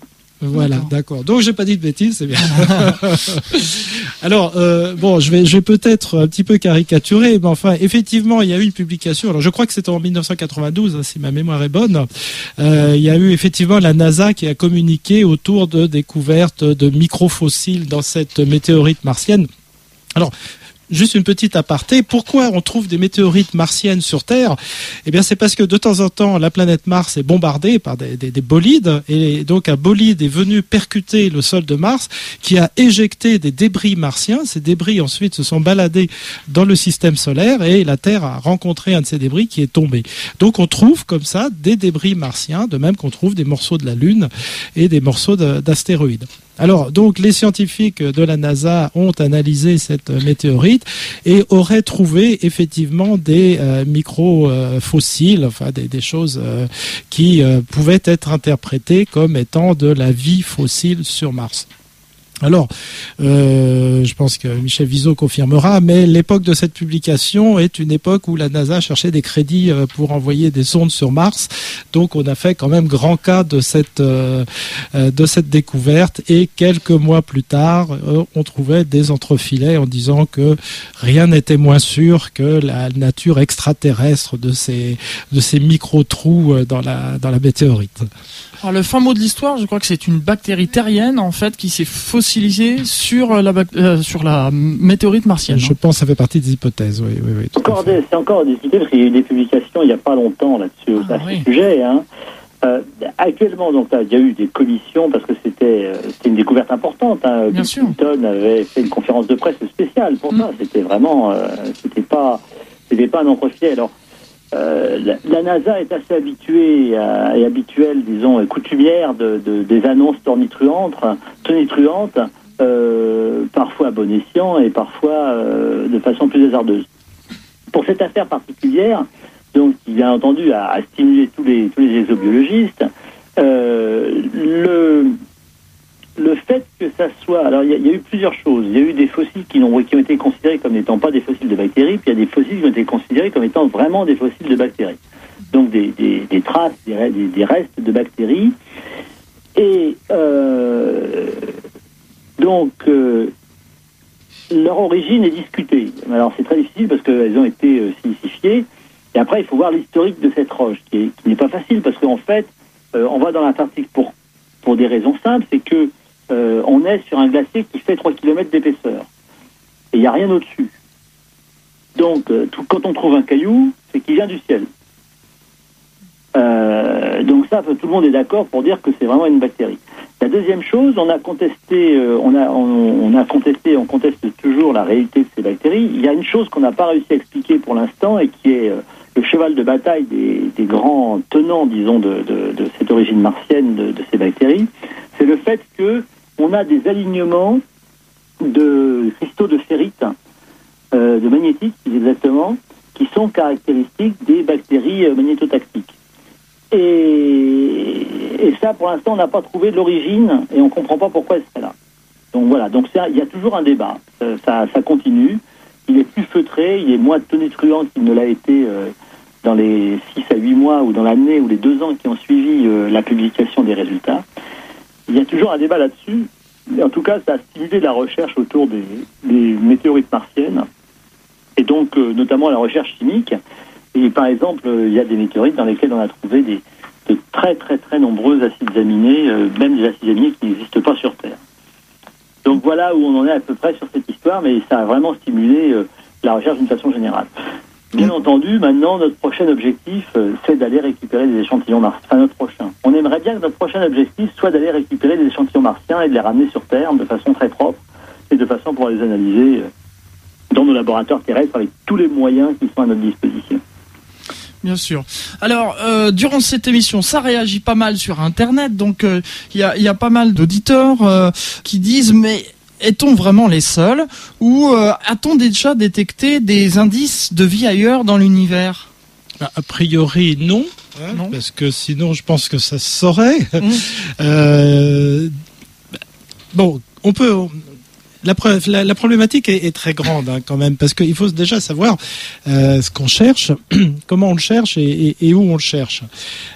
Voilà, d'accord. Donc j'ai pas dit de bêtises, c'est bien. alors euh, bon, je vais, je vais peut-être un petit peu caricaturer, mais enfin, effectivement, il y a eu une publication. Alors je crois que c'était en 1992, hein, si ma mémoire est bonne. Euh, il y a eu effectivement la NASA qui a communiqué autour de découvertes de microfossiles dans cette météorite martienne. Alors, Juste une petite aparté. Pourquoi on trouve des météorites martiennes sur Terre Eh bien, c'est parce que de temps en temps, la planète Mars est bombardée par des, des, des, bolides, et donc un bolide est venu percuter le sol de Mars, qui a éjecté des débris martiens. Ces débris ensuite se sont baladés dans le système solaire, et la Terre a rencontré un de ces débris qui est tombé. Donc, on trouve comme ça des débris martiens, de même qu'on trouve des morceaux de la Lune et des morceaux d'astéroïdes. Alors, donc, les scientifiques de la NASA ont analysé cette météorite et auraient trouvé effectivement des euh, micro-fossiles, euh, enfin des, choses euh, qui pouvaient être interprétées comme étant de la vie fossile sur Mars. Alors, euh, je pense que Michel Viseau confirmera, mais l'époque de cette publication est une époque où la NASA cherchait des crédits pour envoyer des sondes sur Mars. Donc, on a fait quand même grand cas de cette euh, de cette découverte. Et quelques mois plus tard, euh, on trouvait des entrefilets en disant que rien n'était moins sûr que la nature extraterrestre de ces de ces micro trous dans la dans la météorite. Alors le fin mot de l'histoire, je crois que c'est une bactérie terrienne en fait qui s'est fossilisée sur la euh, sur la météorite martienne. Je pense que ça fait partie des hypothèses. Oui, oui, oui. Encore des, c'est encore discuté parce qu'il y a eu des publications il n'y a pas longtemps là-dessus Ah, à oui. ce sujet. Hein. Euh, actuellement, donc là, il y a eu des commissions parce que c'était euh, c'était une découverte importante. Hein. Bien Bill sûr. Clinton avait fait une conférence de presse spéciale pour Mm. ça. C'était vraiment, euh, c'était pas, c'était pas un entrefilet. Alors, euh, la, NASA est assez habituée et habituelle, disons, et coutumière de, de- des annonces tonitruantes, tonitruantes euh, parfois à bon escient et parfois euh, de façon plus hasardeuse. Pour cette affaire particulière, donc qui bien entendu a, a stimulé tous les tous les exobiologistes, le le fait que ça soit, alors il y, a- eu plusieurs choses. Il y a eu des fossiles qui ont, été considérés comme n'étant pas des fossiles de bactéries, puis il y a des fossiles qui ont été considérés comme étant vraiment des fossiles de bactéries. Donc des, traces, des, re- des- des restes de bactéries. Et euh, donc euh, leur origine est discutée. Alors c'est très difficile parce qu'elles ont été euh. Et après, il faut voir l'historique de cette roche, qui n'est pas facile parce qu'en fait, euh, on va dans l'Antarctique pour, pour des raisons simples, c'est que euh, on est sur un glacier qui fait 3 km d'épaisseur. Et il n'y a rien au-dessus. Donc, euh, quand on trouve un caillou, c'est qu'il vient du ciel. Euh, donc ça, tout le monde est d'accord pour dire que c'est vraiment une bactérie. La deuxième chose, on a contesté, on a, on, contesté, on conteste toujours la réalité de ces bactéries. Il y a une chose qu'on n'a pas réussi à expliquer pour l'instant et qui est le cheval de bataille des, grands tenants, disons, de, cette origine martienne de ces bactéries, c'est le fait que on a des alignements de cristaux de ferrite, euh, de magnétique exactement, qui sont caractéristiques des bactéries euh, magnétotactiques. Et, ça, pour l'instant, on n'a pas trouvé l'origine et on ne comprend pas pourquoi elle serait là. Donc voilà, donc il y a toujours un débat. Euh, ça, continue. Il est plus feutré, il est moins tonitruant qu'il ne l'a été dans les 6 à 8 mois ou dans l'année ou les deux ans qui ont suivi la publication des résultats. Il y a toujours un débat là-dessus. En tout cas, ça a stimulé la recherche autour des, météorites martiennes et donc euh, notamment la recherche chimique. Et par exemple, euh, il y a des météorites dans lesquelles on a trouvé des, de très très très nombreux acides aminés, euh, même des acides aminés qui n'existent pas sur Terre. Donc voilà où on en est à peu près sur cette histoire, mais ça a vraiment stimulé la recherche d'une façon générale. Bien entendu, maintenant, notre prochain objectif, euh, c'est d'aller récupérer des échantillons martiens. Enfin, notre prochain. On aimerait bien que notre prochain objectif soit d'aller récupérer des échantillons martiens et de les ramener sur Terre de façon très propre et de façon pour les analyser euh, dans nos laboratoires terrestres avec tous les moyens qui sont à notre disposition. Bien sûr. Alors, euh, durant cette émission, ça réagit pas mal sur Internet, donc euh, il y, a, y a pas mal d'auditeurs euh, qui disent mais est-on vraiment les seuls ou euh, a-t-on déjà détecté des indices de vie ailleurs dans l'univers? Bah, A priori, non. hein, Non. Parce que sinon, je pense que ça se saurait. Mm. Euh, bon, on peut. La, problématique est, très grande hein, quand même, parce qu'il faut déjà savoir euh, ce qu'on cherche, comment on le cherche et, et, où on le cherche.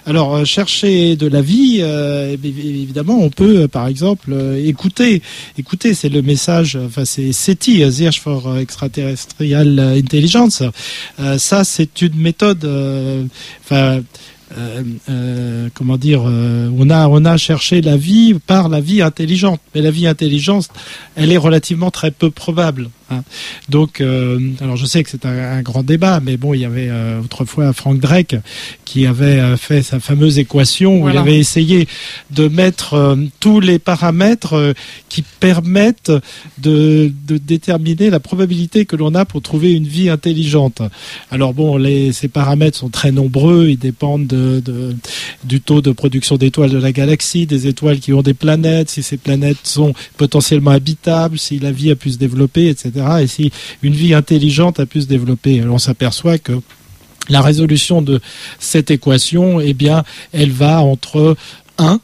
Alors, euh, chercher de la vie, euh, évidemment, on peut, par exemple, euh, écouter. Écouter, c'est le message, enfin, c'est SETI, Search for Extraterrestrial Intelligence. ça, c'est une méthode, enfin, euh, euh, comment dire, euh, on a on a cherché la vie par la vie intelligente, mais la vie intelligente, elle est relativement très peu probable. Hein. Donc, alors je sais que c'est un, grand débat, mais bon, il y avait autrefois Frank Drake qui avait fait sa fameuse équation où il avait essayé de mettre tous les paramètres qui permettent de, de, déterminer la probabilité que l'on a pour trouver une vie intelligente. Alors bon, les, ces paramètres sont très nombreux, ils dépendent de, du taux de production d'étoiles de la galaxie, des étoiles qui ont des planètes, si ces planètes sont potentiellement habitables, si la vie a pu se développer, etc et si une vie intelligente a pu se développer. On s'aperçoit que la résolution de cette équation, eh bien, elle va entre 1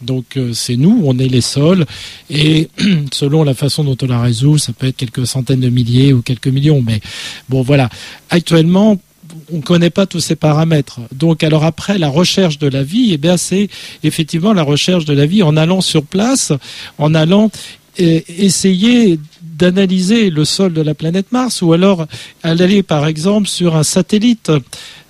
donc euh, c'est nous, on est les sols, et selon la façon dont on la résout, ça peut être quelques centaines de milliers ou quelques millions. Mais bon, voilà. Actuellement, on ne connaît pas tous ces paramètres. Donc, alors après, la recherche de la vie, eh bien, c'est effectivement la recherche de la vie en allant sur place, en allant euh, essayer d'analyser le sol de la planète Mars ou alors aller par exemple sur un satellite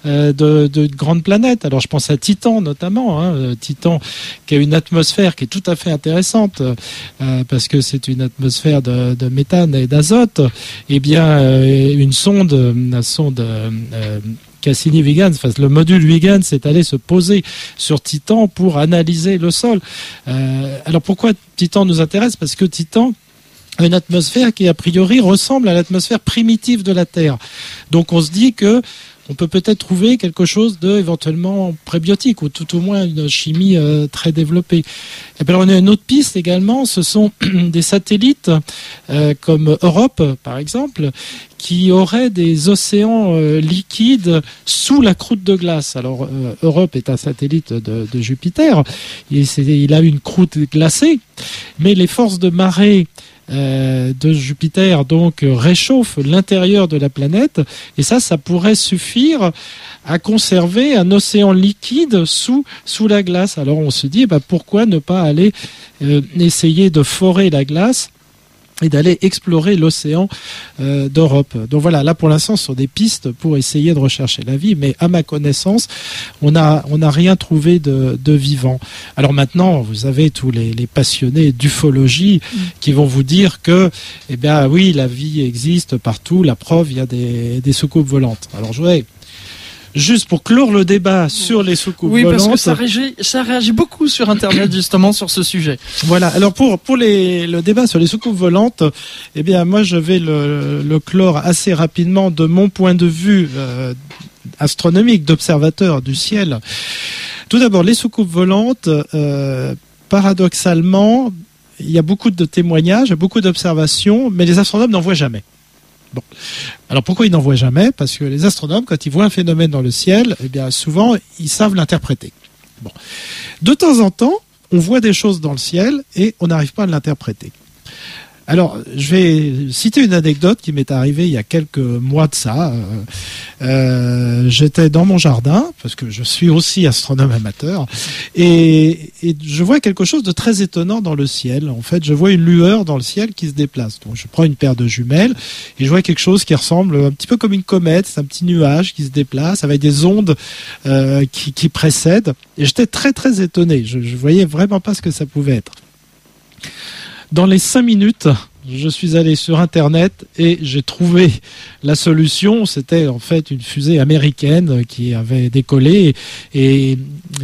euh, de, de grande planète. Alors je pense à Titan notamment, hein, euh, Titan qui a une atmosphère qui est tout à fait intéressante euh, parce que c'est une atmosphère de, méthane et d'azote. Eh bien, une sonde, la sonde Cassini-Huygens, enfin, le module Huygens est allé se poser sur Titan pour analyser le sol. alors pourquoi Titan nous intéresse? Parce que Titan une atmosphère qui a priori ressemble à l'atmosphère primitive de la Terre. Donc on se dit que on peut peut-être trouver quelque chose de éventuellement prébiotique ou tout au moins une chimie euh, très développée. Et puis on a une autre piste également, ce sont des satellites euh, comme Europe par exemple, qui auraient des océans euh, liquides sous la croûte de glace. Alors Europe est un satellite de, de Jupiter, il, il a une croûte glacée, mais les forces de marée euh, de Jupiter donc réchauffe l'intérieur de la planète et ça ça pourrait suffire à conserver un océan liquide sous sous la glace. Alors on se dit bah, pourquoi ne pas aller euh, essayer de forer la glace et d'aller explorer l'océan euh, d'Europe. Donc voilà, là pour l'instant, ce sont des pistes pour essayer de rechercher la vie, mais à ma connaissance, on n'a on a rien trouvé de, de, vivant. Alors maintenant, vous avez tous les, les passionnés d'ufologie mm. qui vont vous dire que, eh bien oui, la vie existe partout, la preuve, il y a des, des soucoupes volantes. Alors je voudrais juste pour clore le débat sur les soucoupes oui, volantes. Oui, parce que ça réagit, ça réagit beaucoup sur Internet justement sur ce sujet. Voilà. Alors pour pour les, le débat sur les soucoupes volantes, eh bien moi je vais le, le clore assez rapidement de mon point de vue euh, astronomique d'observateur du ciel. Tout d'abord, les soucoupes volantes, euh, paradoxalement, il y a beaucoup de témoignages, beaucoup d'observations, mais les astronomes n'en voient jamais. Alors pourquoi ils n'en voient jamais? Parce que les astronomes, quand ils voient un phénomène dans le ciel, eh bien souvent ils savent l'interpréter. De temps en temps, on voit des choses dans le ciel et on n'arrive pas à l'interpréter. Alors, je vais citer une anecdote qui m'est arrivée il y a quelques mois de ça. Euh, euh, J'étais dans mon jardin, parce que je suis aussi astronome amateur, et, je vois quelque chose de très étonnant dans le ciel. En fait, je vois une lueur dans le ciel qui se déplace. Donc, je prends une paire de jumelles, et je vois quelque chose qui ressemble un petit peu comme une comète, c'est un petit nuage qui se déplace avec des ondes euh, qui, qui précèdent. Et j'étais très très étonné. Je, je voyais vraiment pas ce que ça pouvait être. Dans les cinq minutes, je suis allé sur Internet et j'ai trouvé la solution. C'était en fait une fusée américaine qui avait décollé et,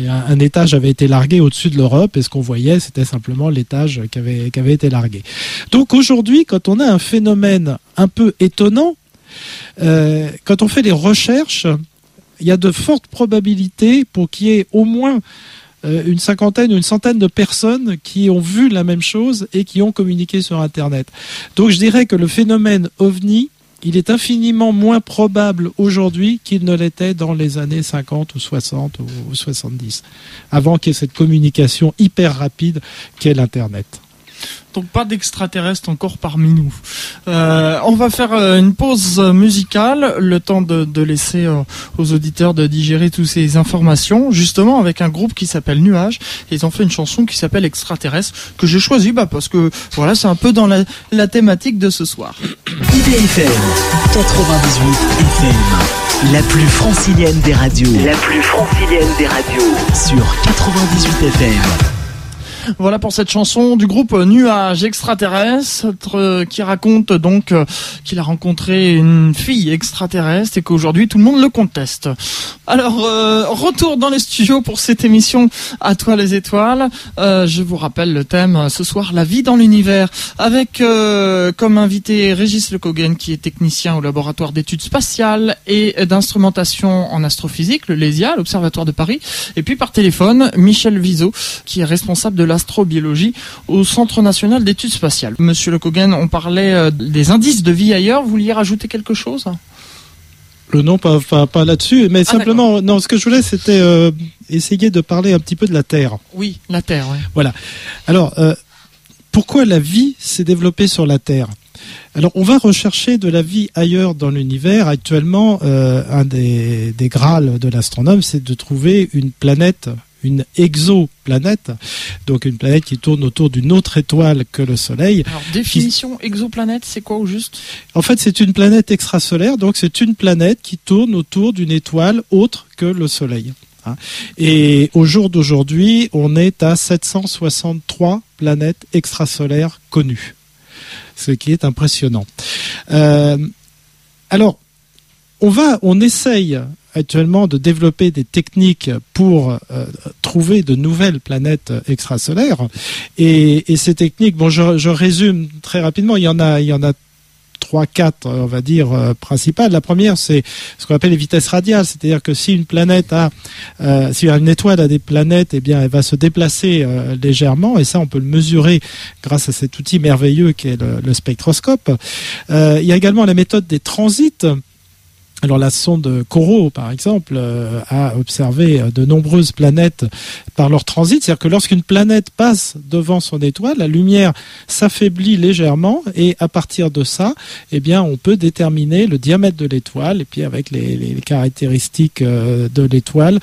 un étage avait été largué au-dessus de l'Europe et ce qu'on voyait, c'était simplement l'étage qui avait, été largué. Donc aujourd'hui, quand on a un phénomène un peu étonnant, euh, quand on fait des recherches, il y a de fortes probabilités pour qu'il y ait au moins une cinquantaine ou une centaine de personnes qui ont vu la même chose et qui ont communiqué sur Internet. Donc je dirais que le phénomène ovni, il est infiniment moins probable aujourd'hui qu'il ne l'était dans les années 50 ou 60 ou 70, avant qu'il y ait cette communication hyper rapide qu'est l'Internet. Donc pas d'extraterrestres encore parmi nous. Euh, on va faire euh, une pause musicale, le temps de, de laisser euh, aux auditeurs de digérer toutes ces informations, justement avec un groupe qui s'appelle Nuage. Et ils ont fait une chanson qui s'appelle Extraterrestre, que j'ai choisi bah, parce que voilà, c'est un peu dans la, la thématique de ce soir. IDFM 98 FM. La plus francilienne des radios. La plus francilienne des radios. Sur 98 FM. Voilà pour cette chanson du groupe Nuage extraterrestre euh, qui raconte donc euh, qu'il a rencontré une fille extraterrestre et qu'aujourd'hui tout le monde le conteste. Alors euh, retour dans les studios pour cette émission à toi les étoiles. Je vous rappelle le thème ce soir la vie dans l'univers avec comme invité Régis Le Cogen qui est technicien au laboratoire d'études spatiales et d'instrumentation en astrophysique le LESIA l'Observatoire de Paris et puis par téléphone Michel Vizo qui est responsable de l'astrobiologie au Centre national d'études spatiales. Monsieur Le Cogen, on parlait euh, des indices de vie ailleurs, vous vouliez rajouter quelque chose? Le nom, pas, pas, pas là-dessus, mais Ah, simplement, non, ce que je voulais, c'était euh, essayer de parler un petit peu de la Terre. Oui, la Terre. ouais. Alors, euh, pourquoi la vie s'est développée sur la Terre? Alors, on va rechercher de la vie ailleurs dans l'univers. Actuellement, euh, un des, des grâles de l'astronome, c'est de trouver une planète, une exoplanète, donc une planète qui tourne autour d'une autre étoile que le Soleil. Alors définition exoplanète, c'est quoi au juste? En fait, c'est une planète extrasolaire, donc c'est une planète qui tourne autour d'une étoile autre que le Soleil. hein. Et au jour d'aujourd'hui, on est à 763 planètes extrasolaires connues, ce qui est impressionnant. Euh, alors, on va, on essaye actuellement de développer des techniques pour euh, trouver de nouvelles planètes extrasolaires. Et, et ces techniques, bon, je, je résume très rapidement. Il y en a, il y en a trois, quatre, on va dire, euh, principales. La première, c'est ce qu'on appelle les vitesses radiales, c'est-à-dire que si une planète a, euh, si une étoile a des planètes, eh bien, elle va se déplacer euh, légèrement, et ça, on peut le mesurer grâce à cet outil merveilleux qui est le, le spectroscope. Euh, il y a également la méthode des transits. Alors la sonde Corot, par exemple, euh, a observé euh, de nombreuses planètes par leur transit. C'est-à-dire que lorsqu'une planète passe devant son étoile, la lumière s'affaiblit légèrement et à partir de ça, eh bien, on peut déterminer le diamètre de l'étoile et puis avec les, caractéristiques euh, de l'étoile,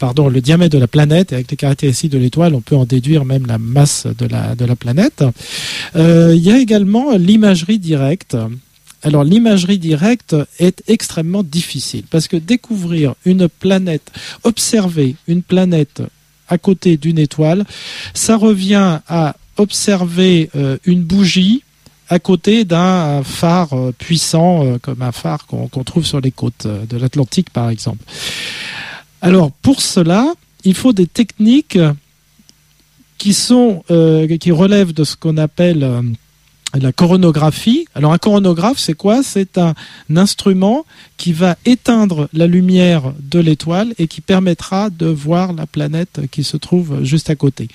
pardon, le diamètre de la planète et avec les caractéristiques de l'étoile, on peut en déduire même la masse de la, planète. Il y a également l'imagerie directe. Alors l'imagerie directe est extrêmement difficile parce que découvrir une planète, observer une planète à côté d'une étoile, ça revient à observer euh, une bougie à côté d'un phare euh, puissant euh, comme un phare qu'on trouve sur les côtes de l'Atlantique par exemple. Alors pour cela, il faut des techniques qui sont qui relèvent de ce qu'on appelle la coronographie. Alors un coronographe, c'est quoi? C'est un, instrument qui va éteindre la lumière de l'étoile et qui permettra de voir la planète qui se trouve juste à côté.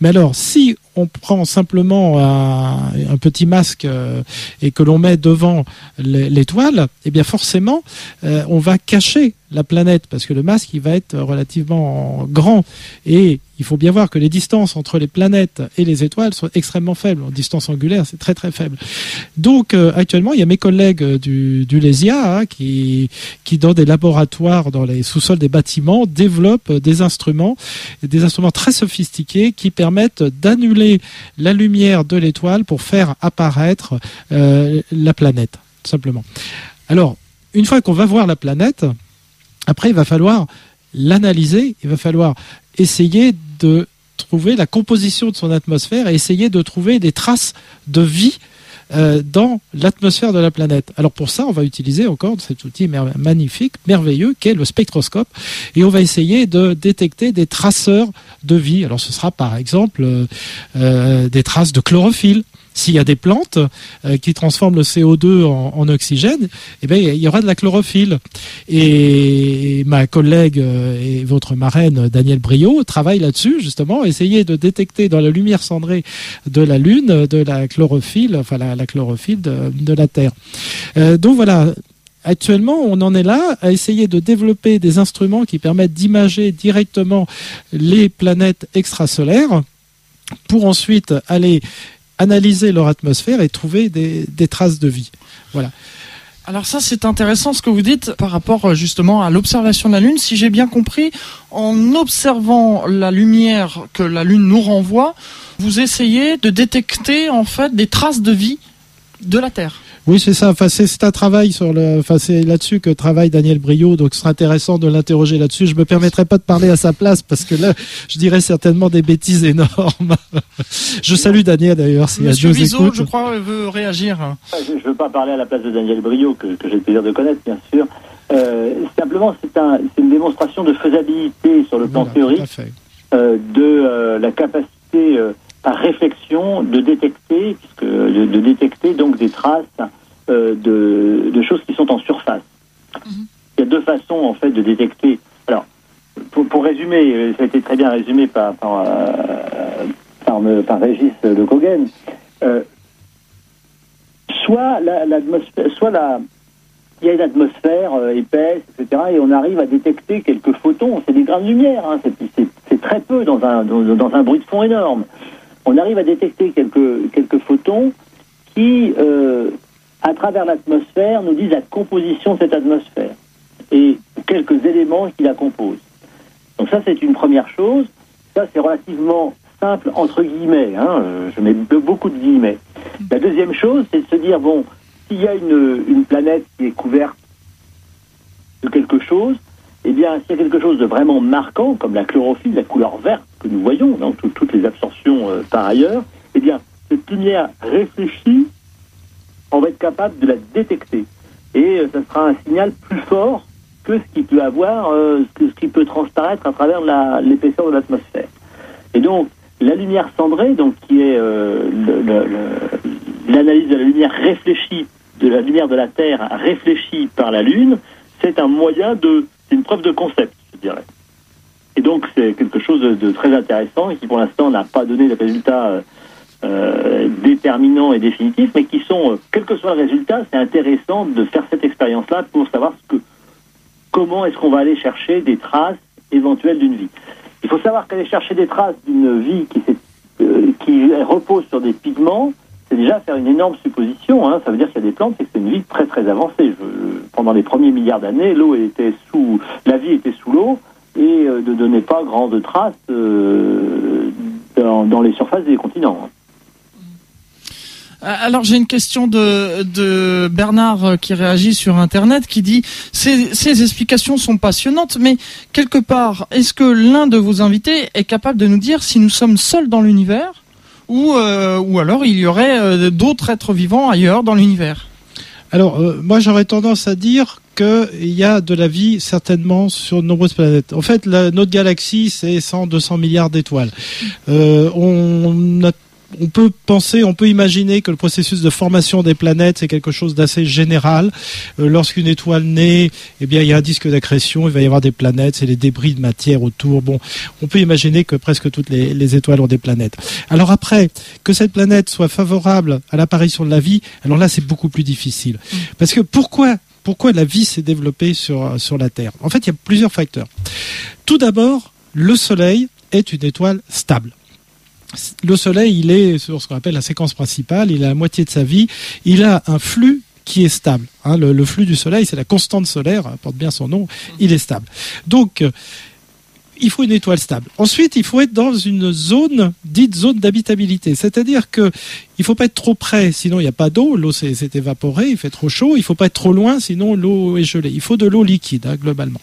Mais alors, si on prend simplement un, petit masque euh, et que l'on met devant l'é- l'étoile, eh bien forcément, euh, on va cacher la planète parce que le masque va être relativement grand et il faut bien voir que les distances entre les planètes et les étoiles sont extrêmement faibles. En distance angulaire, c'est très très faible. Donc euh, actuellement, il y a mes collègues euh, du, du LESIA hein, qui, dans des laboratoires, dans les sous-sols des bâtiments, développent euh, des instruments, des instruments très sophistiqués qui permettent d'annuler la lumière de l'étoile pour faire apparaître la planète, simplement. Alors, une fois qu'on va voir la planète, après, il va falloir l'analyser, il va falloir essayer de trouver la composition de son atmosphère et essayer de trouver des traces de vie euh, dans l'atmosphère de la planète. Alors pour ça, on va utiliser encore cet outil magnifique, merveilleux, qu'est le spectroscope, et on va essayer de détecter des traceurs de vie. Alors ce sera par exemple euh, euh, des traces de chlorophylle. S'il y a des plantes euh, qui transforment le CO2 en, oxygène, eh bien, il y aura de la chlorophylle. Et ma collègue euh, et votre marraine Danielle Brio travaille là-dessus, justement, essayer de détecter dans la lumière cendrée de la Lune de la chlorophylle, enfin la, chlorophylle de, de la Terre. Euh, donc voilà, Actuellement, on en est là à essayer de développer des instruments qui permettent d'imager directement les planètes extrasolaires pour ensuite aller analyser leur atmosphère et trouver des, traces de vie. Voilà. Alors ça c'est intéressant ce que vous dites par rapport euh, justement à l'observation de la Lune. Si j'ai bien compris, en observant la lumière que la Lune nous renvoie, vous essayez de détecter en fait des traces de vie de la Terre. Oui, c'est ça. Enfin, c'est un travail sur le. Enfin, c'est là-dessus que travaille Daniel Brio. Donc, ce sera intéressant de l'interroger là-dessus. Je me permettrai pas de parler à sa place parce que là, je dirais certainement des bêtises énormes. je salue Daniel d'ailleurs. Si Monsieur Vizo, je crois, veut réagir. Ah, je ne veux pas parler à la place de Daniel Brio, que, j'ai le plaisir de connaître, bien sûr. Euh, simplement, c'est un, une démonstration de faisabilité sur le plan théorique euh, de euh, la capacité par réflexion de détecter, puisque, de, détecter donc des traces euh, de, choses qui sont en surface. Mhm. Il y a deux façons en fait de détecter. Alors, pour, résumer, euh, ça a été très bien résumé par par, euh, par, Régis Le Cogen. soit l'atmosphère, soit la, il y a une atmosphère épaisse, etc., et on arrive à détecter quelques photons. C'est des grains de lumière, hein, c'est très peu dans un, dans, dans, un bruit de fond énorme on arrive à détecter quelques, quelques photons qui, euh, à travers l'atmosphère, nous disent la composition de cette atmosphère et quelques éléments qui la composent. Donc ça, c'est une première chose. Ça, c'est relativement simple, entre guillemets. Hein, je mets beaucoup de guillemets. La deuxième chose, c'est de se dire, bon, s'il y a une, une planète qui est couverte de quelque chose, eh bien, s'il y a quelque chose de vraiment marquant, comme la chlorophylle, la couleur verte que nous voyons dans toutes les absorptions euh, par ailleurs, eh bien, cette lumière réfléchie, on va être capable de la détecter. Et euh, ça sera un signal plus fort que ce qui peut avoir, euh, ce, qui peut transparaître à travers l'épaisseur de l'atmosphère. Et donc, la lumière cendrée, donc qui est l'analyse de la lumière réfléchie, de la lumière de la Terre réfléchie par la Lune, c'est un moyen de c'est une preuve de concept, je dirais. Et donc c'est quelque chose de, très intéressant et qui pour l'instant n'a pas donné de résultats euh, euh, déterminants et définitifs, mais qui sont, euh, quel que soit le résultat, c'est intéressant de faire cette expérience-là pour savoir que, comment est-ce qu'on va aller chercher des traces éventuelles d'une vie. Il faut savoir qu'aller chercher des traces d'une vie qui, qui repose sur des pigments, c'est déjà faire une énorme supposition. Hein. Ça veut dire qu'il y a des plantes et que c'est une vie très très avancée. pendant les premiers milliards d'années, l'eau était sous, la vie était sous l'eau et euh, ne donnait pas grande trace euh, dans, les surfaces des continents. Euh, alors j'ai une question de, de, Bernard qui réagit sur Internet qui dit ces, ces explications sont passionnantes, mais quelque part, est-ce que l'un de vos invités est capable de nous dire si nous sommes seuls dans l'univers ou, euh, ou alors il y aurait euh, d'autres êtres vivants ailleurs dans l'univers? Alors, euh, moi j'aurais tendance à dire qu'il y a de la vie certainement sur de nombreuses planètes. En fait, la, notre galaxie, c'est 100-200 milliards d'étoiles. on a on peut penser, on peut imaginer que le processus de formation des planètes, c'est quelque chose d'assez général. Euh, lorsqu'une étoile naît, eh bien, il y a un disque d'accrétion, il va y avoir des planètes, c'est les débris de matière autour. Bon, on peut imaginer que presque toutes les, étoiles ont des planètes. Alors après, que cette planète soit favorable à l'apparition de la vie, alors là, c'est beaucoup plus difficile. Parce que pourquoi pourquoi la vie s'est développée sur, sur la Terre? En fait, il y a plusieurs facteurs. Tout d'abord, le Soleil est une étoile stable le Soleil, il est sur ce qu'on appelle la séquence principale, il a la moitié de sa vie, il a un flux qui est stable. Hein. le, flux du Soleil, c'est la constante solaire, porte bien son nom, il est stable. Donc, euh, il faut une étoile stable. Ensuite, il faut être dans une zone dite zone d'habitabilité, c'est-à-dire que il faut pas être trop près, sinon il n'y a pas d'eau, l'eau s'est évaporée, il fait trop chaud. Il faut pas être trop loin, sinon l'eau est gelée. Il faut de l'eau liquide hein, globalement.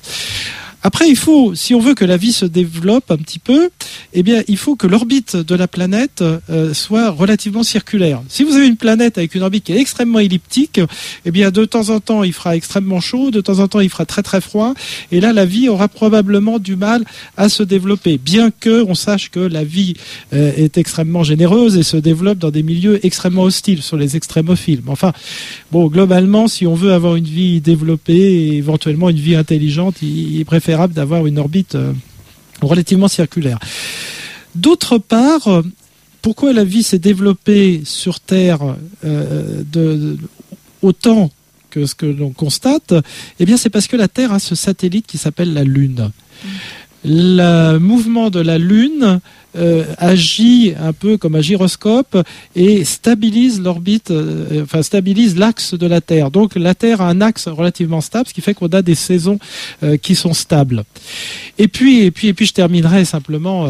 Après, il faut, si on veut que la vie se développe un petit peu, eh bien, il faut que l'orbite de la planète euh, soit relativement circulaire. Si vous avez une planète avec une orbite qui est extrêmement elliptique, eh bien, de temps en temps, il fera extrêmement chaud, de temps en temps, il fera très très froid, et là, la vie aura probablement du mal à se développer, bien que on sache que la vie euh, est extrêmement généreuse et se développe dans des milieux extrêmement hostiles sur les extrémophiles. Enfin, bon, globalement, si on veut avoir une vie développée et éventuellement une vie intelligente, il, il préfère d'avoir une orbite euh, relativement circulaire. D'autre part, pourquoi la vie s'est développée sur Terre euh, autant que ce que l'on constate? Eh bien, c'est parce que la Terre a ce satellite qui s'appelle la Lune. Le mouvement de la Lune euh, agit un peu comme un gyroscope et stabilise l'orbite, euh, enfin stabilise l'axe de la Terre. Donc la Terre a un axe relativement stable, ce qui fait qu'on a des saisons euh, qui sont stables. Et puis, et puis, et puis, je terminerai simplement,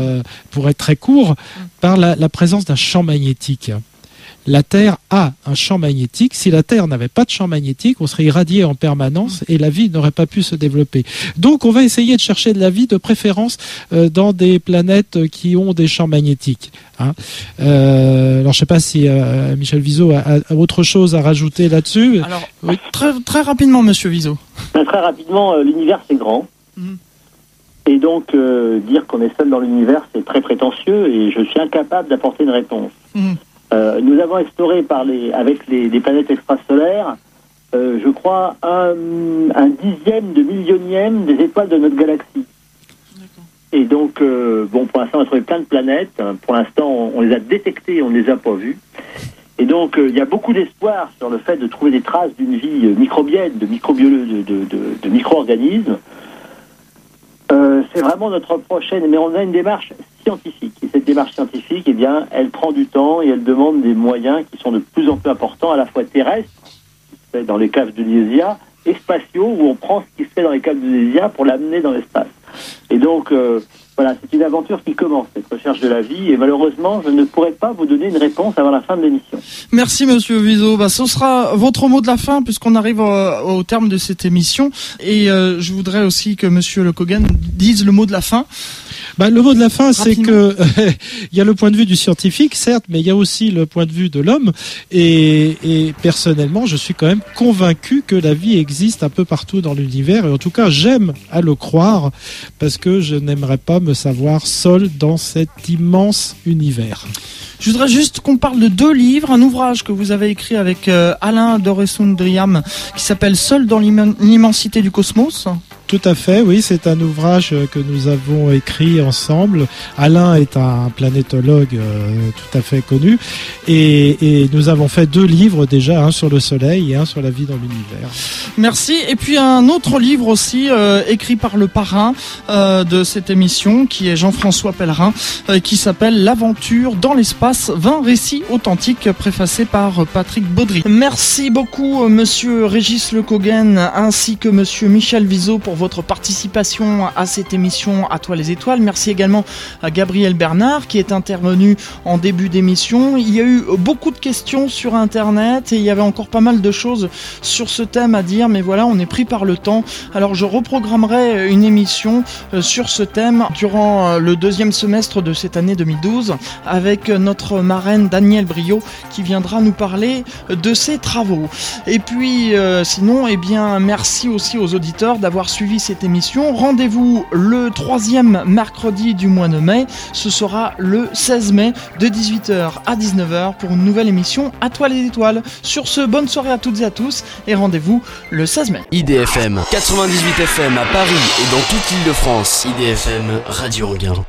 pour être très court, par la présence d'un champ magnétique la Terre a un champ magnétique. Si la Terre n'avait pas de champ magnétique, on serait irradié en permanence et la vie n'aurait pas pu se développer. Donc on va essayer de chercher de la vie de préférence euh, dans des planètes qui ont des champs magnétiques. Hein. Euh, alors je ne sais pas si euh, Michel Vizo a, autre chose à rajouter là-dessus. Alors très, très rapidement, Monsieur Vizo. Très rapidement, l'univers c'est grand. Mhm. Et donc, dire qu'on est seul dans l'univers, c'est très prétentieux et je suis incapable d'apporter une réponse. Mhm. Euh, nous avons les, avec les, planètes extrasolaires, euh, je crois, un, dixième de millionième des étoiles de notre galaxie. Et donc, euh, bon, pour l'instant, on a trouvé plein de planètes. Pour l'instant, on, les a détectées, on ne les a pas vues. Et donc, il y a beaucoup d'espoir sur le fait de trouver des traces d'une vie microbienne, de, de micro-organismes. C'est vraiment notre prochaine, mais on a une démarche scientifique. Et cette démarche scientifique, eh bien, elle prend du temps et elle demande des moyens qui sont de plus en plus importants, à la fois terrestres, dans les caves de et spatiaux, où on prend ce qui se fait dans les caves de pour l'amener dans l'espace. Et donc, euh, voilà, c'est une aventure qui commence, cette recherche de la vie, et malheureusement, je ne pourrai pas vous donner une réponse avant la fin de l'émission. Merci, Monsieur Vizo. Bah, ce sera votre mot de la fin, puisqu'on arrive au, terme de cette émission. Et euh, je voudrais aussi que Monsieur Le Kogan dise le mot de la fin. Bah, le mot de la fin, c'est que il y a le point de vue du scientifique, certes, mais il y a aussi le point de vue de l'homme. Et, et, personnellement, je suis quand même convaincu que la vie existe un peu partout dans l'univers. Et en tout cas, j'aime à le croire parce que je n'aimerais pas me savoir seul dans cet immense univers. Je voudrais juste qu'on parle de deux livres, un ouvrage que vous avez écrit avec euh, Alain Doresundriam qui s'appelle Seul dans l'immensité du cosmos. Tout à fait, oui, c'est un ouvrage que nous avons écrit ensemble. Alain est un planétologue euh, tout à fait connu et, nous avons fait deux livres déjà, un sur le Soleil et un sur la vie dans l'univers. Merci. Et puis un autre livre aussi euh, écrit par le parrain euh, de cette émission qui est Jean-François Pellerin qui s'appelle L'aventure dans l'espace, 20 récits authentiques préfacés par Patrick Baudry. Merci beaucoup monsieur Régis Le ainsi que monsieur Michel Vizo pour votre participation à cette émission À toi les étoiles. Merci également à Gabriel Bernard qui est intervenu en début d'émission. Il y a eu beaucoup de questions sur Internet et il y avait encore pas mal de choses sur ce thème à dire, mais voilà, on est pris par le temps. Alors je reprogrammerai une émission euh, sur ce thème durant euh, le deuxième semestre de cette année 2012 avec notre marraine Danielle Brio qui viendra nous parler de ses travaux. Et puis euh, sinon, eh bien, merci aussi aux auditeurs d'avoir cette émission. Rendez-vous le troisième mercredi du mois de mai. Ce sera le 16 mai de 18h à 19h pour une nouvelle émission à toi les étoiles. Sur ce, bonne soirée à toutes et à tous et rendez-vous le 16 mai. IDFM 98 FM à Paris et dans toute l'île de France. IDFM Radio Anguin.